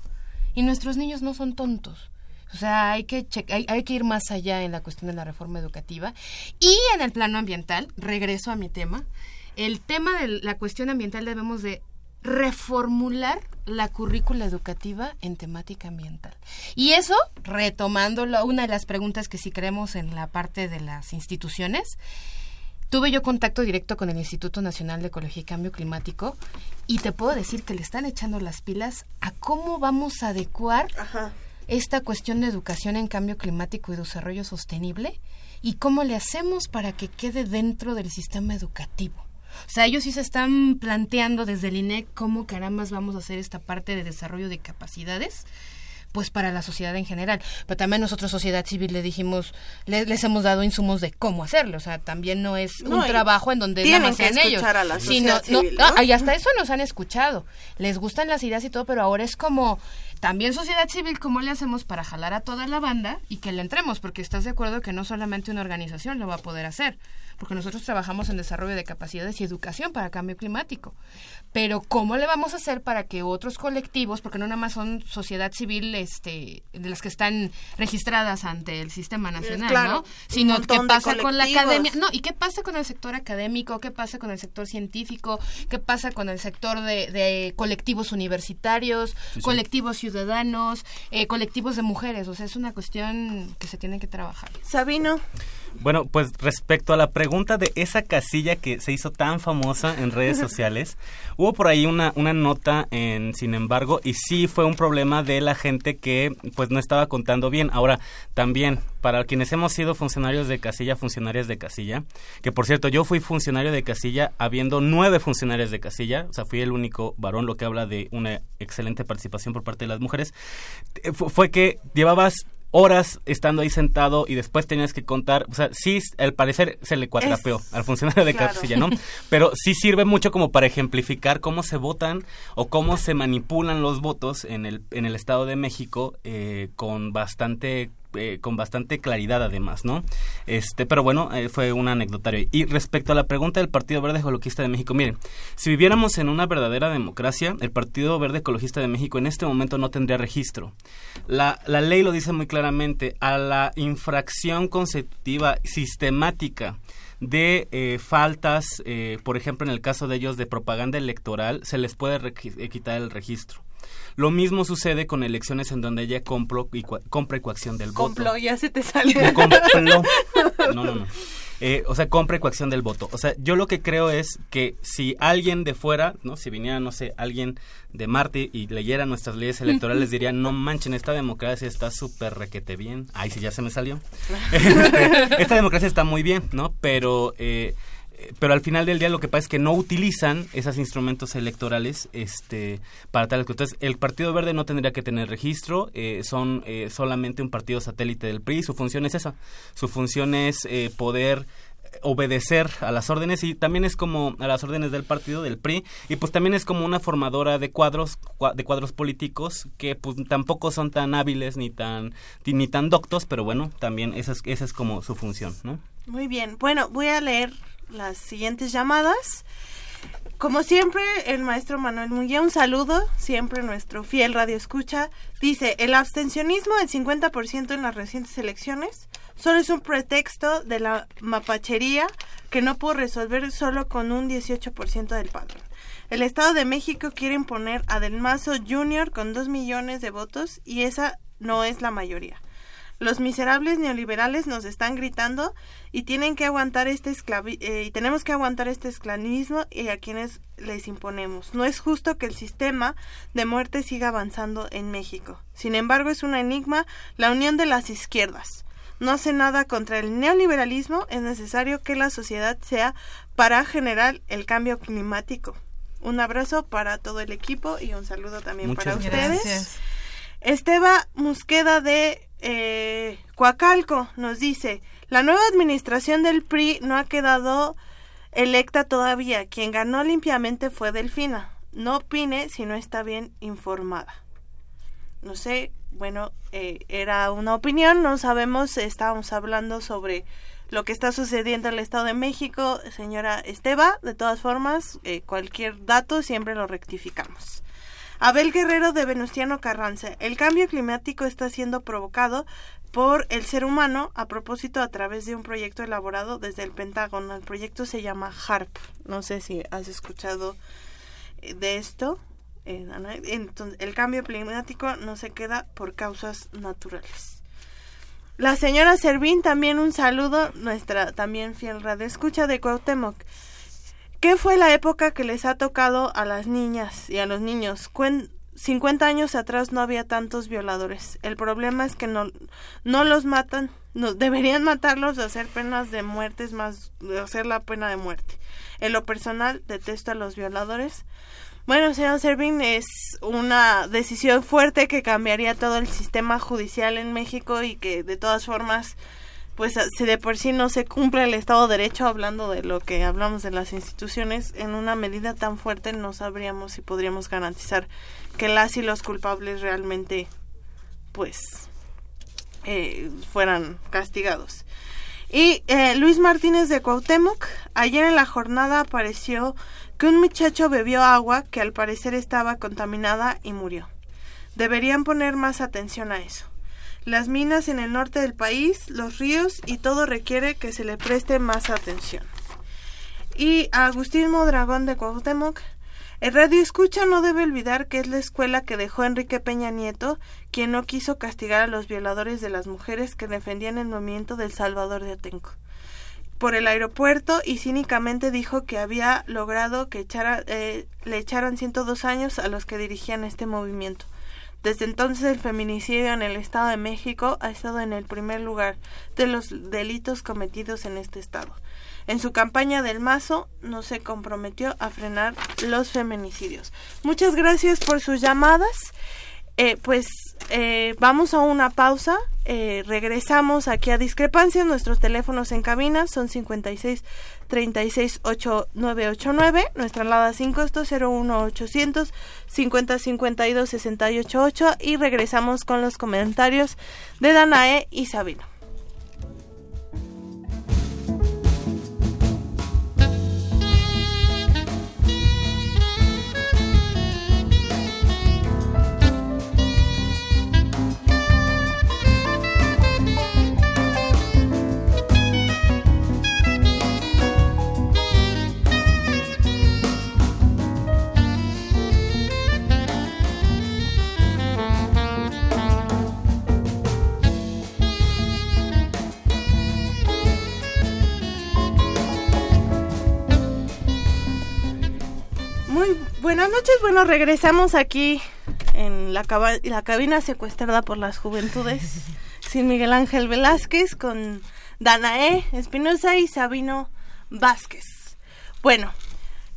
Y nuestros niños no son tontos. O sea, hay que, hay, hay, que ir más allá en la cuestión de la reforma educativa. Y en el plano ambiental, regreso a mi tema, el tema de la cuestión ambiental debemos de reformular la currícula educativa en temática ambiental. Y eso, retomando una de las preguntas que si creemos en la parte de las instituciones, tuve yo contacto directo con el Instituto Nacional de Ecología y Cambio Climático y te puedo decir que le están echando las pilas a cómo vamos a adecuar esta cuestión de educación en cambio climático y desarrollo sostenible y cómo le hacemos para que quede dentro del sistema educativo. O sea, ellos sí se están planteando desde el INEC cómo carambas vamos a hacer esta parte de desarrollo de capacidades pues para la sociedad en general. Pero también nosotros, sociedad civil, le dijimos, les, hemos dado insumos de cómo hacerlo. O sea, también no es un trabajo en donde nada más sean ellos. A la sino, civil, no, y hasta eso nos han escuchado. Les gustan las ideas y todo, pero ahora es como también sociedad civil, ¿cómo le hacemos para jalar a toda la banda y que le entremos? Porque estás de acuerdo que no solamente una organización lo va a poder hacer porque nosotros trabajamos en desarrollo de capacidades y educación para cambio climático. Pero ¿cómo le vamos a hacer para que otros colectivos, porque no nada más son sociedad civil este, de las que están registradas ante el sistema nacional, ¿no? Sino qué pasa con la academia, no, y qué pasa con el sector académico, qué pasa con el sector científico, qué pasa con el sector de, colectivos universitarios, colectivos ciudadanos, eh, colectivos de mujeres, o sea, es una cuestión que se tiene que trabajar. Sabino. Bueno, pues respecto a la pregunta de esa casilla que se hizo tan famosa en redes sociales, hubo por ahí una, una nota en, sin embargo, y sí fue un problema de la gente que pues no estaba contando bien. Ahora, también, para quienes hemos sido funcionarios de casilla, funcionarias de casilla, que por cierto, yo fui funcionario de casilla habiendo nueve funcionarios de casilla, o sea, fui el único varón, lo que habla de una excelente participación por parte de las mujeres, eh, fue que llevabas horas estando ahí sentado y después tenías que contar, o sea, sí, al parecer se le cuatrapeó al funcionario de claro. ¿no? (laughs) Pero sí sirve mucho como para ejemplificar cómo se votan o cómo se manipulan los votos en el, en el Estado de México eh, con bastante eh, con bastante claridad además, ¿no? Este, pero bueno, eh, fue un anecdotario. Y respecto a la pregunta del Partido Verde Ecologista de México, miren, si viviéramos en una verdadera democracia, el Partido Verde Ecologista de México en este momento no tendría registro. La, la ley lo dice muy claramente, a la infracción consecutiva sistemática de eh, faltas, eh, por ejemplo, en el caso de ellos de propaganda electoral, se les puede quitar el registro. Lo mismo sucede con elecciones en donde ella compro y compra y coacción del voto. Complo, ya se te sale. (laughs) No, no, no. Eh, o sea, compra y coacción del voto. O sea, yo lo que creo es que si alguien de fuera, ¿no? Si viniera, no sé, alguien de Marte y leyera nuestras leyes electorales, diría, no manchen, esta democracia está súper requete bien. Ay, sí, ya se me salió. (laughs) Este, esta democracia está muy bien, ¿no? Pero... Eh, pero al final del día lo que pasa es que no utilizan esos instrumentos electorales este para tal entonces el Partido Verde no tendría que tener registro eh, son eh, solamente un partido satélite del PRI su función es esa. Su función es eh, poder obedecer a las órdenes y también es como a las órdenes del partido del PRI y pues también es como una formadora de cuadros de cuadros políticos que pues tampoco son tan hábiles ni tan ni tan doctos pero bueno también esa es esa es como su función no muy bien. Bueno voy a leer las siguientes llamadas. Como siempre, el maestro Manuel Muguía, un saludo, siempre nuestro fiel radio escucha. Dice, el abstencionismo del 50% en las recientes elecciones solo es un pretexto de la mapachería que no pudo resolver solo con un 18% del padrón. El Estado de México quiere imponer a Del Mazo Jr. con 2 millones de votos y esa no es la mayoría. Los miserables neoliberales nos están gritando y tienen que aguantar este eh, y tenemos que aguantar este esclavismo y a quienes les imponemos. No es justo que el sistema de muerte siga avanzando en México. Sin embargo, es un enigma la unión de las izquierdas. No hace nada contra el neoliberalismo, es necesario que la sociedad sea para generar el cambio climático. Un abrazo para todo el equipo y un saludo también para ustedes. Esteba Musqueda de eh, Coacalco nos dice, la nueva administración del PRI no ha quedado electa todavía. Quien ganó limpiamente fue Delfina. No opine si no está bien informada. No sé, bueno, eh, era una opinión, no sabemos, estábamos hablando sobre lo que está sucediendo en el Estado de México, señora Esteba, de todas formas, eh, cualquier dato siempre lo rectificamos. Abel Guerrero de Venustiano Carranza. El cambio climático está siendo provocado por el ser humano a propósito a través de un proyecto elaborado desde el Pentágono. El proyecto se llama HARP. No sé si has escuchado eh, de esto. Eh, el cambio climático no se queda por causas naturales. La señora Servín, también un saludo, nuestra también fiel radio escucha de Cuauhtémoc. ¿Qué fue la época que les ha tocado a las niñas y a los niños? 50 años atrás no había tantos violadores. El problema es que no, no los matan. No, (laughs) deberían matarlos, hacer penas de muerte, es más, hacer la pena de muerte. En lo personal, detesto a los violadores. Bueno, señor Servín, es una decisión fuerte que cambiaría todo el sistema judicial en México y que de todas formas pues si de por sí no se cumple el Estado de Derecho, hablando de lo que hablamos de las instituciones, en una medida tan fuerte no sabríamos si podríamos garantizar que las y los culpables realmente, pues, eh, fueran castigados. Y eh, Luis Martínez de Cuauhtémoc, ayer en la jornada apareció que un muchacho bebió agua que al parecer estaba contaminada y murió. Deberían poner más atención a eso las minas en el norte del país, los ríos y todo requiere que se le preste más atención. Y Agustín Modragón de Cuauhtémoc, el radio escucha no debe olvidar que es la escuela que dejó Enrique Peña Nieto, quien no quiso castigar a los violadores de las mujeres que defendían el movimiento del Salvador de Atenco por el aeropuerto y cínicamente dijo que había logrado que echara, eh, le echaran 102 años a los que dirigían este movimiento. Desde entonces el feminicidio en el Estado de México ha estado en el primer lugar de los delitos cometidos en este estado. En su campaña del Mazo no se comprometió a frenar los feminicidios. Muchas gracias por sus llamadas. Eh, pues eh, vamos a una pausa, eh, regresamos aquí a Discrepancias, nuestros teléfonos en cabina son 56 36 8989, nuestra alada 5 esto 01 800 50 52 68 8 y regresamos con los comentarios de Danae y Sabino. Buenas noches. Bueno, regresamos aquí en la, la cabina secuestrada por las juventudes (laughs) sin Miguel Ángel Velázquez con Danae Espinosa y Sabino Vázquez. Bueno,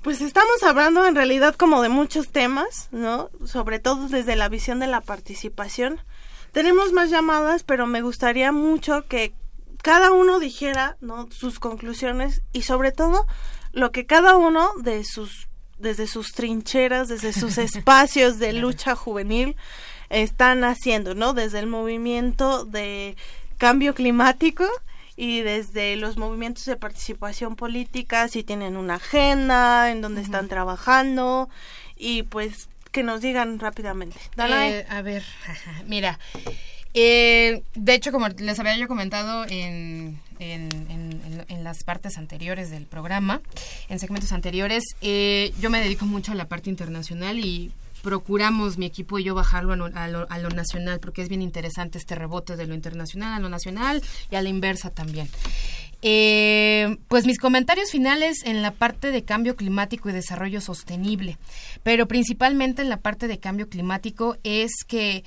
pues estamos hablando en realidad como de muchos temas, ¿no? Sobre todo desde la visión de la participación. Tenemos más llamadas, pero me gustaría mucho que cada uno dijera, ¿no? Sus conclusiones y sobre todo lo que cada uno de sus desde sus trincheras, desde sus espacios de (laughs) lucha juvenil, están haciendo, ¿no? Desde el movimiento de cambio climático y desde los movimientos de participación política, si tienen una agenda, en donde están trabajando y pues que nos digan rápidamente. Eh, a ver, (laughs) mira, eh, de hecho, como les había yo comentado en, en, las partes anteriores del programa, en segmentos anteriores, eh, yo me dedico mucho a la parte internacional y procuramos mi equipo y yo bajarlo a lo, nacional porque es bien interesante este rebote de lo internacional a lo nacional y a la inversa también. Eh, pues mis comentarios finales en la parte de cambio climático y desarrollo sostenible, pero principalmente en la parte de cambio climático es que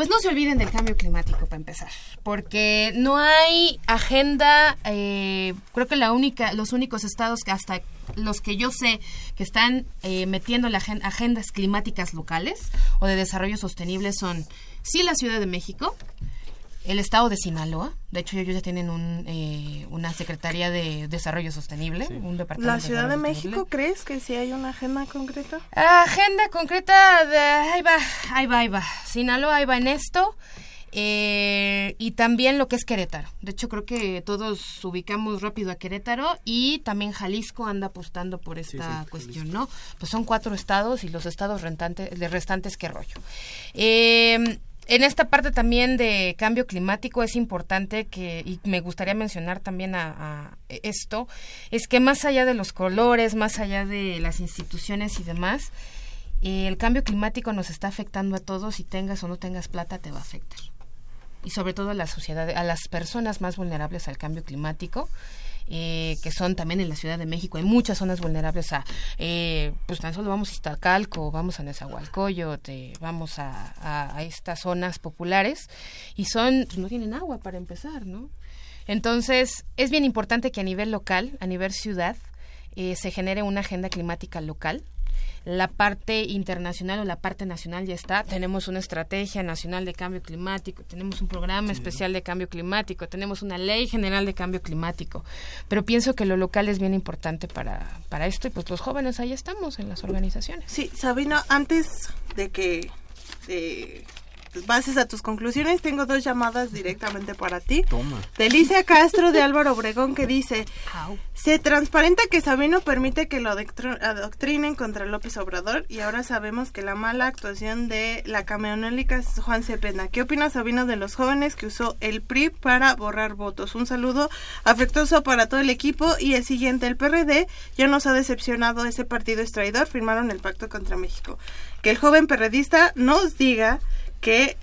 pues no se olviden del cambio climático para empezar, porque no hay agenda, eh, creo que la única, los únicos estados que hasta los que yo sé que están eh, metiendo las agendas climáticas locales o de desarrollo sostenible son sí la Ciudad de México, el estado de Sinaloa, de hecho ellos ya tienen un, eh, una Secretaría de Desarrollo Sostenible, un departamento. ¿La Ciudad de, México crees que sí hay una agenda concreta? Agenda concreta, de, ahí va, ahí va, ahí va. Sinaloa ahí va en esto. Eh, y también lo que es Querétaro. De hecho, creo que todos ubicamos rápido a Querétaro y también Jalisco anda apostando por esta cuestión, ¿no? Pues son cuatro estados y los estados rentantes, de restantes, qué rollo. Eh, en esta parte también de cambio climático es importante que, y me gustaría mencionar también a, esto, es que más allá de los colores, más allá de las instituciones y demás, eh, el cambio climático nos está afectando a todos y tengas o no tengas plata te va a afectar. Y sobre todo a la sociedad, a las personas más vulnerables al cambio climático. Eh, que son también en la Ciudad de México. Hay muchas zonas vulnerables a, eh, pues tan solo vamos a Iztacalco, vamos a Nezahualcóyotl, vamos a, estas zonas populares y son, pues no tienen agua para empezar, ¿no? Entonces, es bien importante que a nivel local, a nivel ciudad, eh, se genere una agenda climática local la parte internacional o la parte nacional ya está. Tenemos una estrategia nacional de cambio climático, tenemos un programa especial de cambio climático, tenemos una ley general de cambio climático. Pero pienso que lo local es bien importante para, para esto y pues los jóvenes ahí estamos en las organizaciones. Sí, Sabina, antes de que bases a tus conclusiones, tengo dos llamadas directamente para ti. Toma. Delicia Castro de Álvaro Obregón que dice, se transparenta que Sabino permite que lo adoctrinen contra López Obrador y ahora sabemos que la mala actuación de la camionólica es Juan Cepeda. ¿Qué opina Sabino de los jóvenes que usó el PRI para borrar votos? Un saludo afectuoso para todo el equipo y el siguiente, el PRD ya nos ha decepcionado ese partido extraidor, firmaron el pacto contra México. Que el joven perredista nos diga que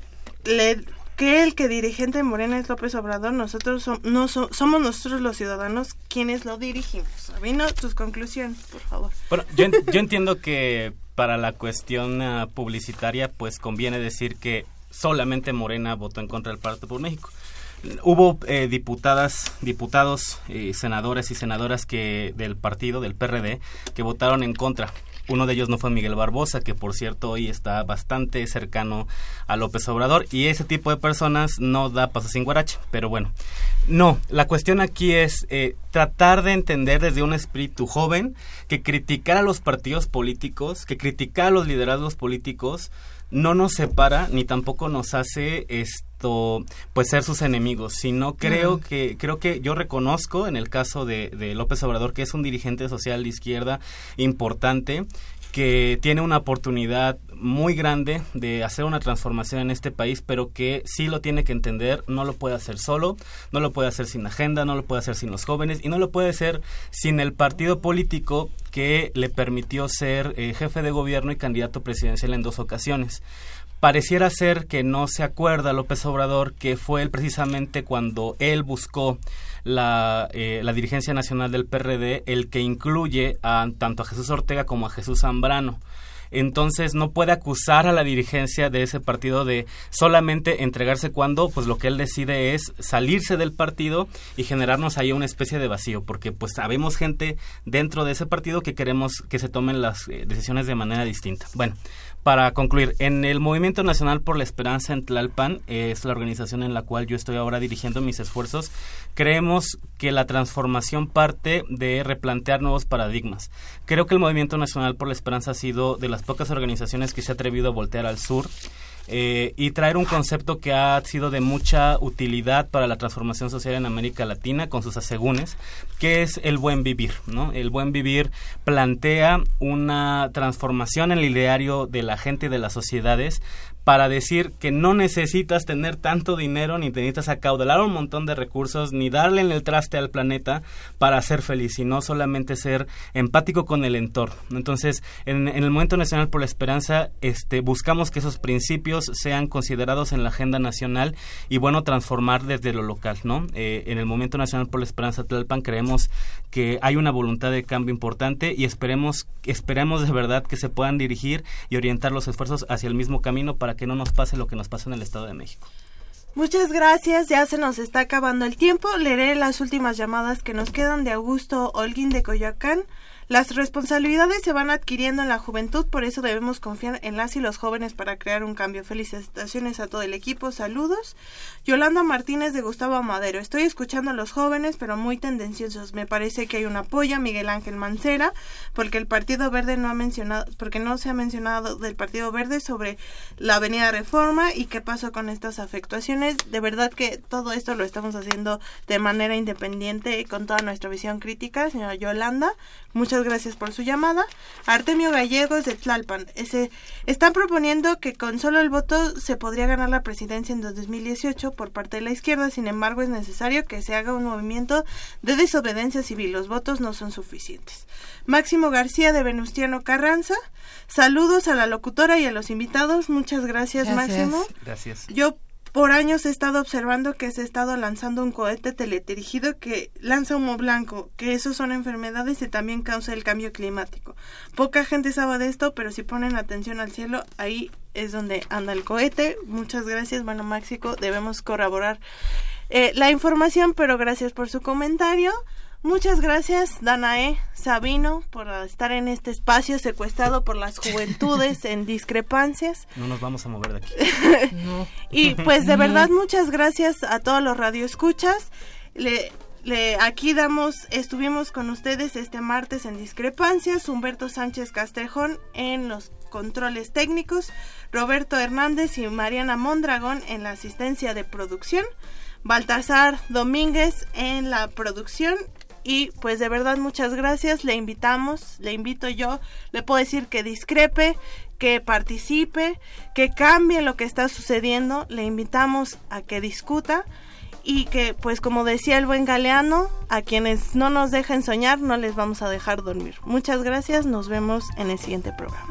le que el que dirigente de Morena es López Obrador, nosotros no somos nosotros los ciudadanos quienes lo dirigimos. Sabino, tus conclusiones, por favor. Bueno, yo, yo (laughs) entiendo que para la cuestión ah, publicitaria, pues conviene decir que solamente Morena votó en contra del Pacto por México. hubo eh, diputadas, diputados, eh, senadores y senadoras que del partido, del PRD, que votaron en contra. Uno de ellos no fue Miguel Barbosa, que por cierto hoy está bastante cercano a López Obrador, y ese tipo de personas no da paso sin guarache. Pero bueno, no, la cuestión aquí es eh, tratar de entender desde un espíritu joven que criticar a los partidos políticos, que criticar a los liderados políticos, no nos separa ni tampoco nos hace esto pues ser sus enemigos sino creo que creo que yo reconozco en el caso de, de López Obrador que es un dirigente social de izquierda importante que tiene una oportunidad muy grande de hacer una transformación en este país, pero que sí lo tiene que entender, no lo puede hacer solo, no lo puede hacer sin agenda, no lo puede hacer sin los jóvenes y no lo puede hacer sin el partido político que le permitió ser eh, jefe de gobierno y candidato presidencial en dos ocasiones. Pareciera ser que no se acuerda López Obrador que fue él precisamente cuando él buscó la, eh, la dirigencia nacional del PRD el que incluye a, tanto a Jesús Ortega como a Jesús Zambrano. Entonces no puede acusar a la dirigencia de ese partido de solamente entregarse cuando pues lo que él decide es salirse del partido y generarnos ahí una especie de vacío porque pues sabemos gente dentro de ese partido que queremos que se tomen las eh, decisiones de manera distinta. Bueno para concluir, en el Movimiento Nacional por la Esperanza en Tlalpan, es la organización en la cual yo estoy ahora dirigiendo mis esfuerzos, creemos que la transformación parte de replantear nuevos paradigmas. Creo que el Movimiento Nacional por la Esperanza ha sido de las pocas organizaciones que se ha atrevido a voltear al sur eh, y traer un concepto que ha sido de mucha utilidad para la transformación social en América Latina con sus asegúnes, que es el buen vivir. ¿no? El buen vivir plantea una transformación en el ideario de la gente y de las sociedades para decir que no necesitas tener tanto dinero, ni necesitas acaudar un montón de recursos, ni darle en el traste al planeta para ser feliz, sino solamente ser empático con el entorno. Entonces, en, el Momento Nacional por la Esperanza, este, buscamos que esos principios sean considerados en la agenda nacional y, bueno, transformar desde lo local, ¿no? Eh, en el Momento Nacional por la Esperanza Tlalpan creemos que hay una voluntad de cambio importante y esperemos, esperemos de verdad que se puedan dirigir y orientar los esfuerzos hacia el mismo camino para que no nos pase lo que nos pasa en el Estado de México. Muchas gracias, ya se nos está acabando el tiempo. Leeré las últimas llamadas que nos quedan de Augusto Holguín de Coyoacán. Las responsabilidades se van adquiriendo en la juventud, por eso debemos confiar en las y los jóvenes para crear un cambio. Felicitaciones a todo el equipo, saludos. Yolanda Martínez de Gustavo Madero. Estoy escuchando a los jóvenes, pero muy tendenciosos. Me parece que hay un apoyo a Miguel Ángel Mancera, porque el Partido Verde no ha mencionado, porque no se ha mencionado del Partido Verde sobre la Avenida Reforma y qué pasó con estas afectuaciones. De verdad que todo esto lo estamos haciendo de manera independiente y con toda nuestra visión crítica, señora Yolanda. Muchas gracias por su llamada. Artemio Gallegos de Tlalpan. Ese, están proponiendo que con solo el voto se podría ganar la presidencia en 2018 por parte de la izquierda. Sin embargo, es necesario que se haga un movimiento de desobediencia civil. Los votos no son suficientes. Máximo García de Venustiano Carranza. Saludos a la locutora y a los invitados. Muchas gracias, gracias. Máximo. Gracias. Yo por años he estado observando que se ha estado lanzando un cohete teledirigido que lanza humo blanco, que eso son enfermedades y también causa el cambio climático. Poca gente sabe de esto, pero si ponen atención al cielo, ahí es donde anda el cohete. Muchas gracias, bueno, Máxico, debemos corroborar eh, la información, pero gracias por su comentario. Muchas gracias, Danae Sabino, por estar en este espacio secuestrado por las juventudes en discrepancias. No nos vamos a mover de aquí. (laughs) Y pues de verdad, muchas gracias a todos los radioescuchas. Le, le, aquí damos, estuvimos con ustedes este martes en discrepancias. Humberto Sánchez Castrejón en los controles técnicos, Roberto Hernández y Mariana Mondragón en la asistencia de producción. Baltasar Domínguez en la producción y pues de verdad muchas gracias, le invitamos, le invito yo, le puedo decir que discrepe, que participe, que cambie lo que está sucediendo, le invitamos a que discuta y que pues como decía el buen galeano, a quienes no nos dejen soñar no les vamos a dejar dormir. Muchas gracias, nos vemos en el siguiente programa.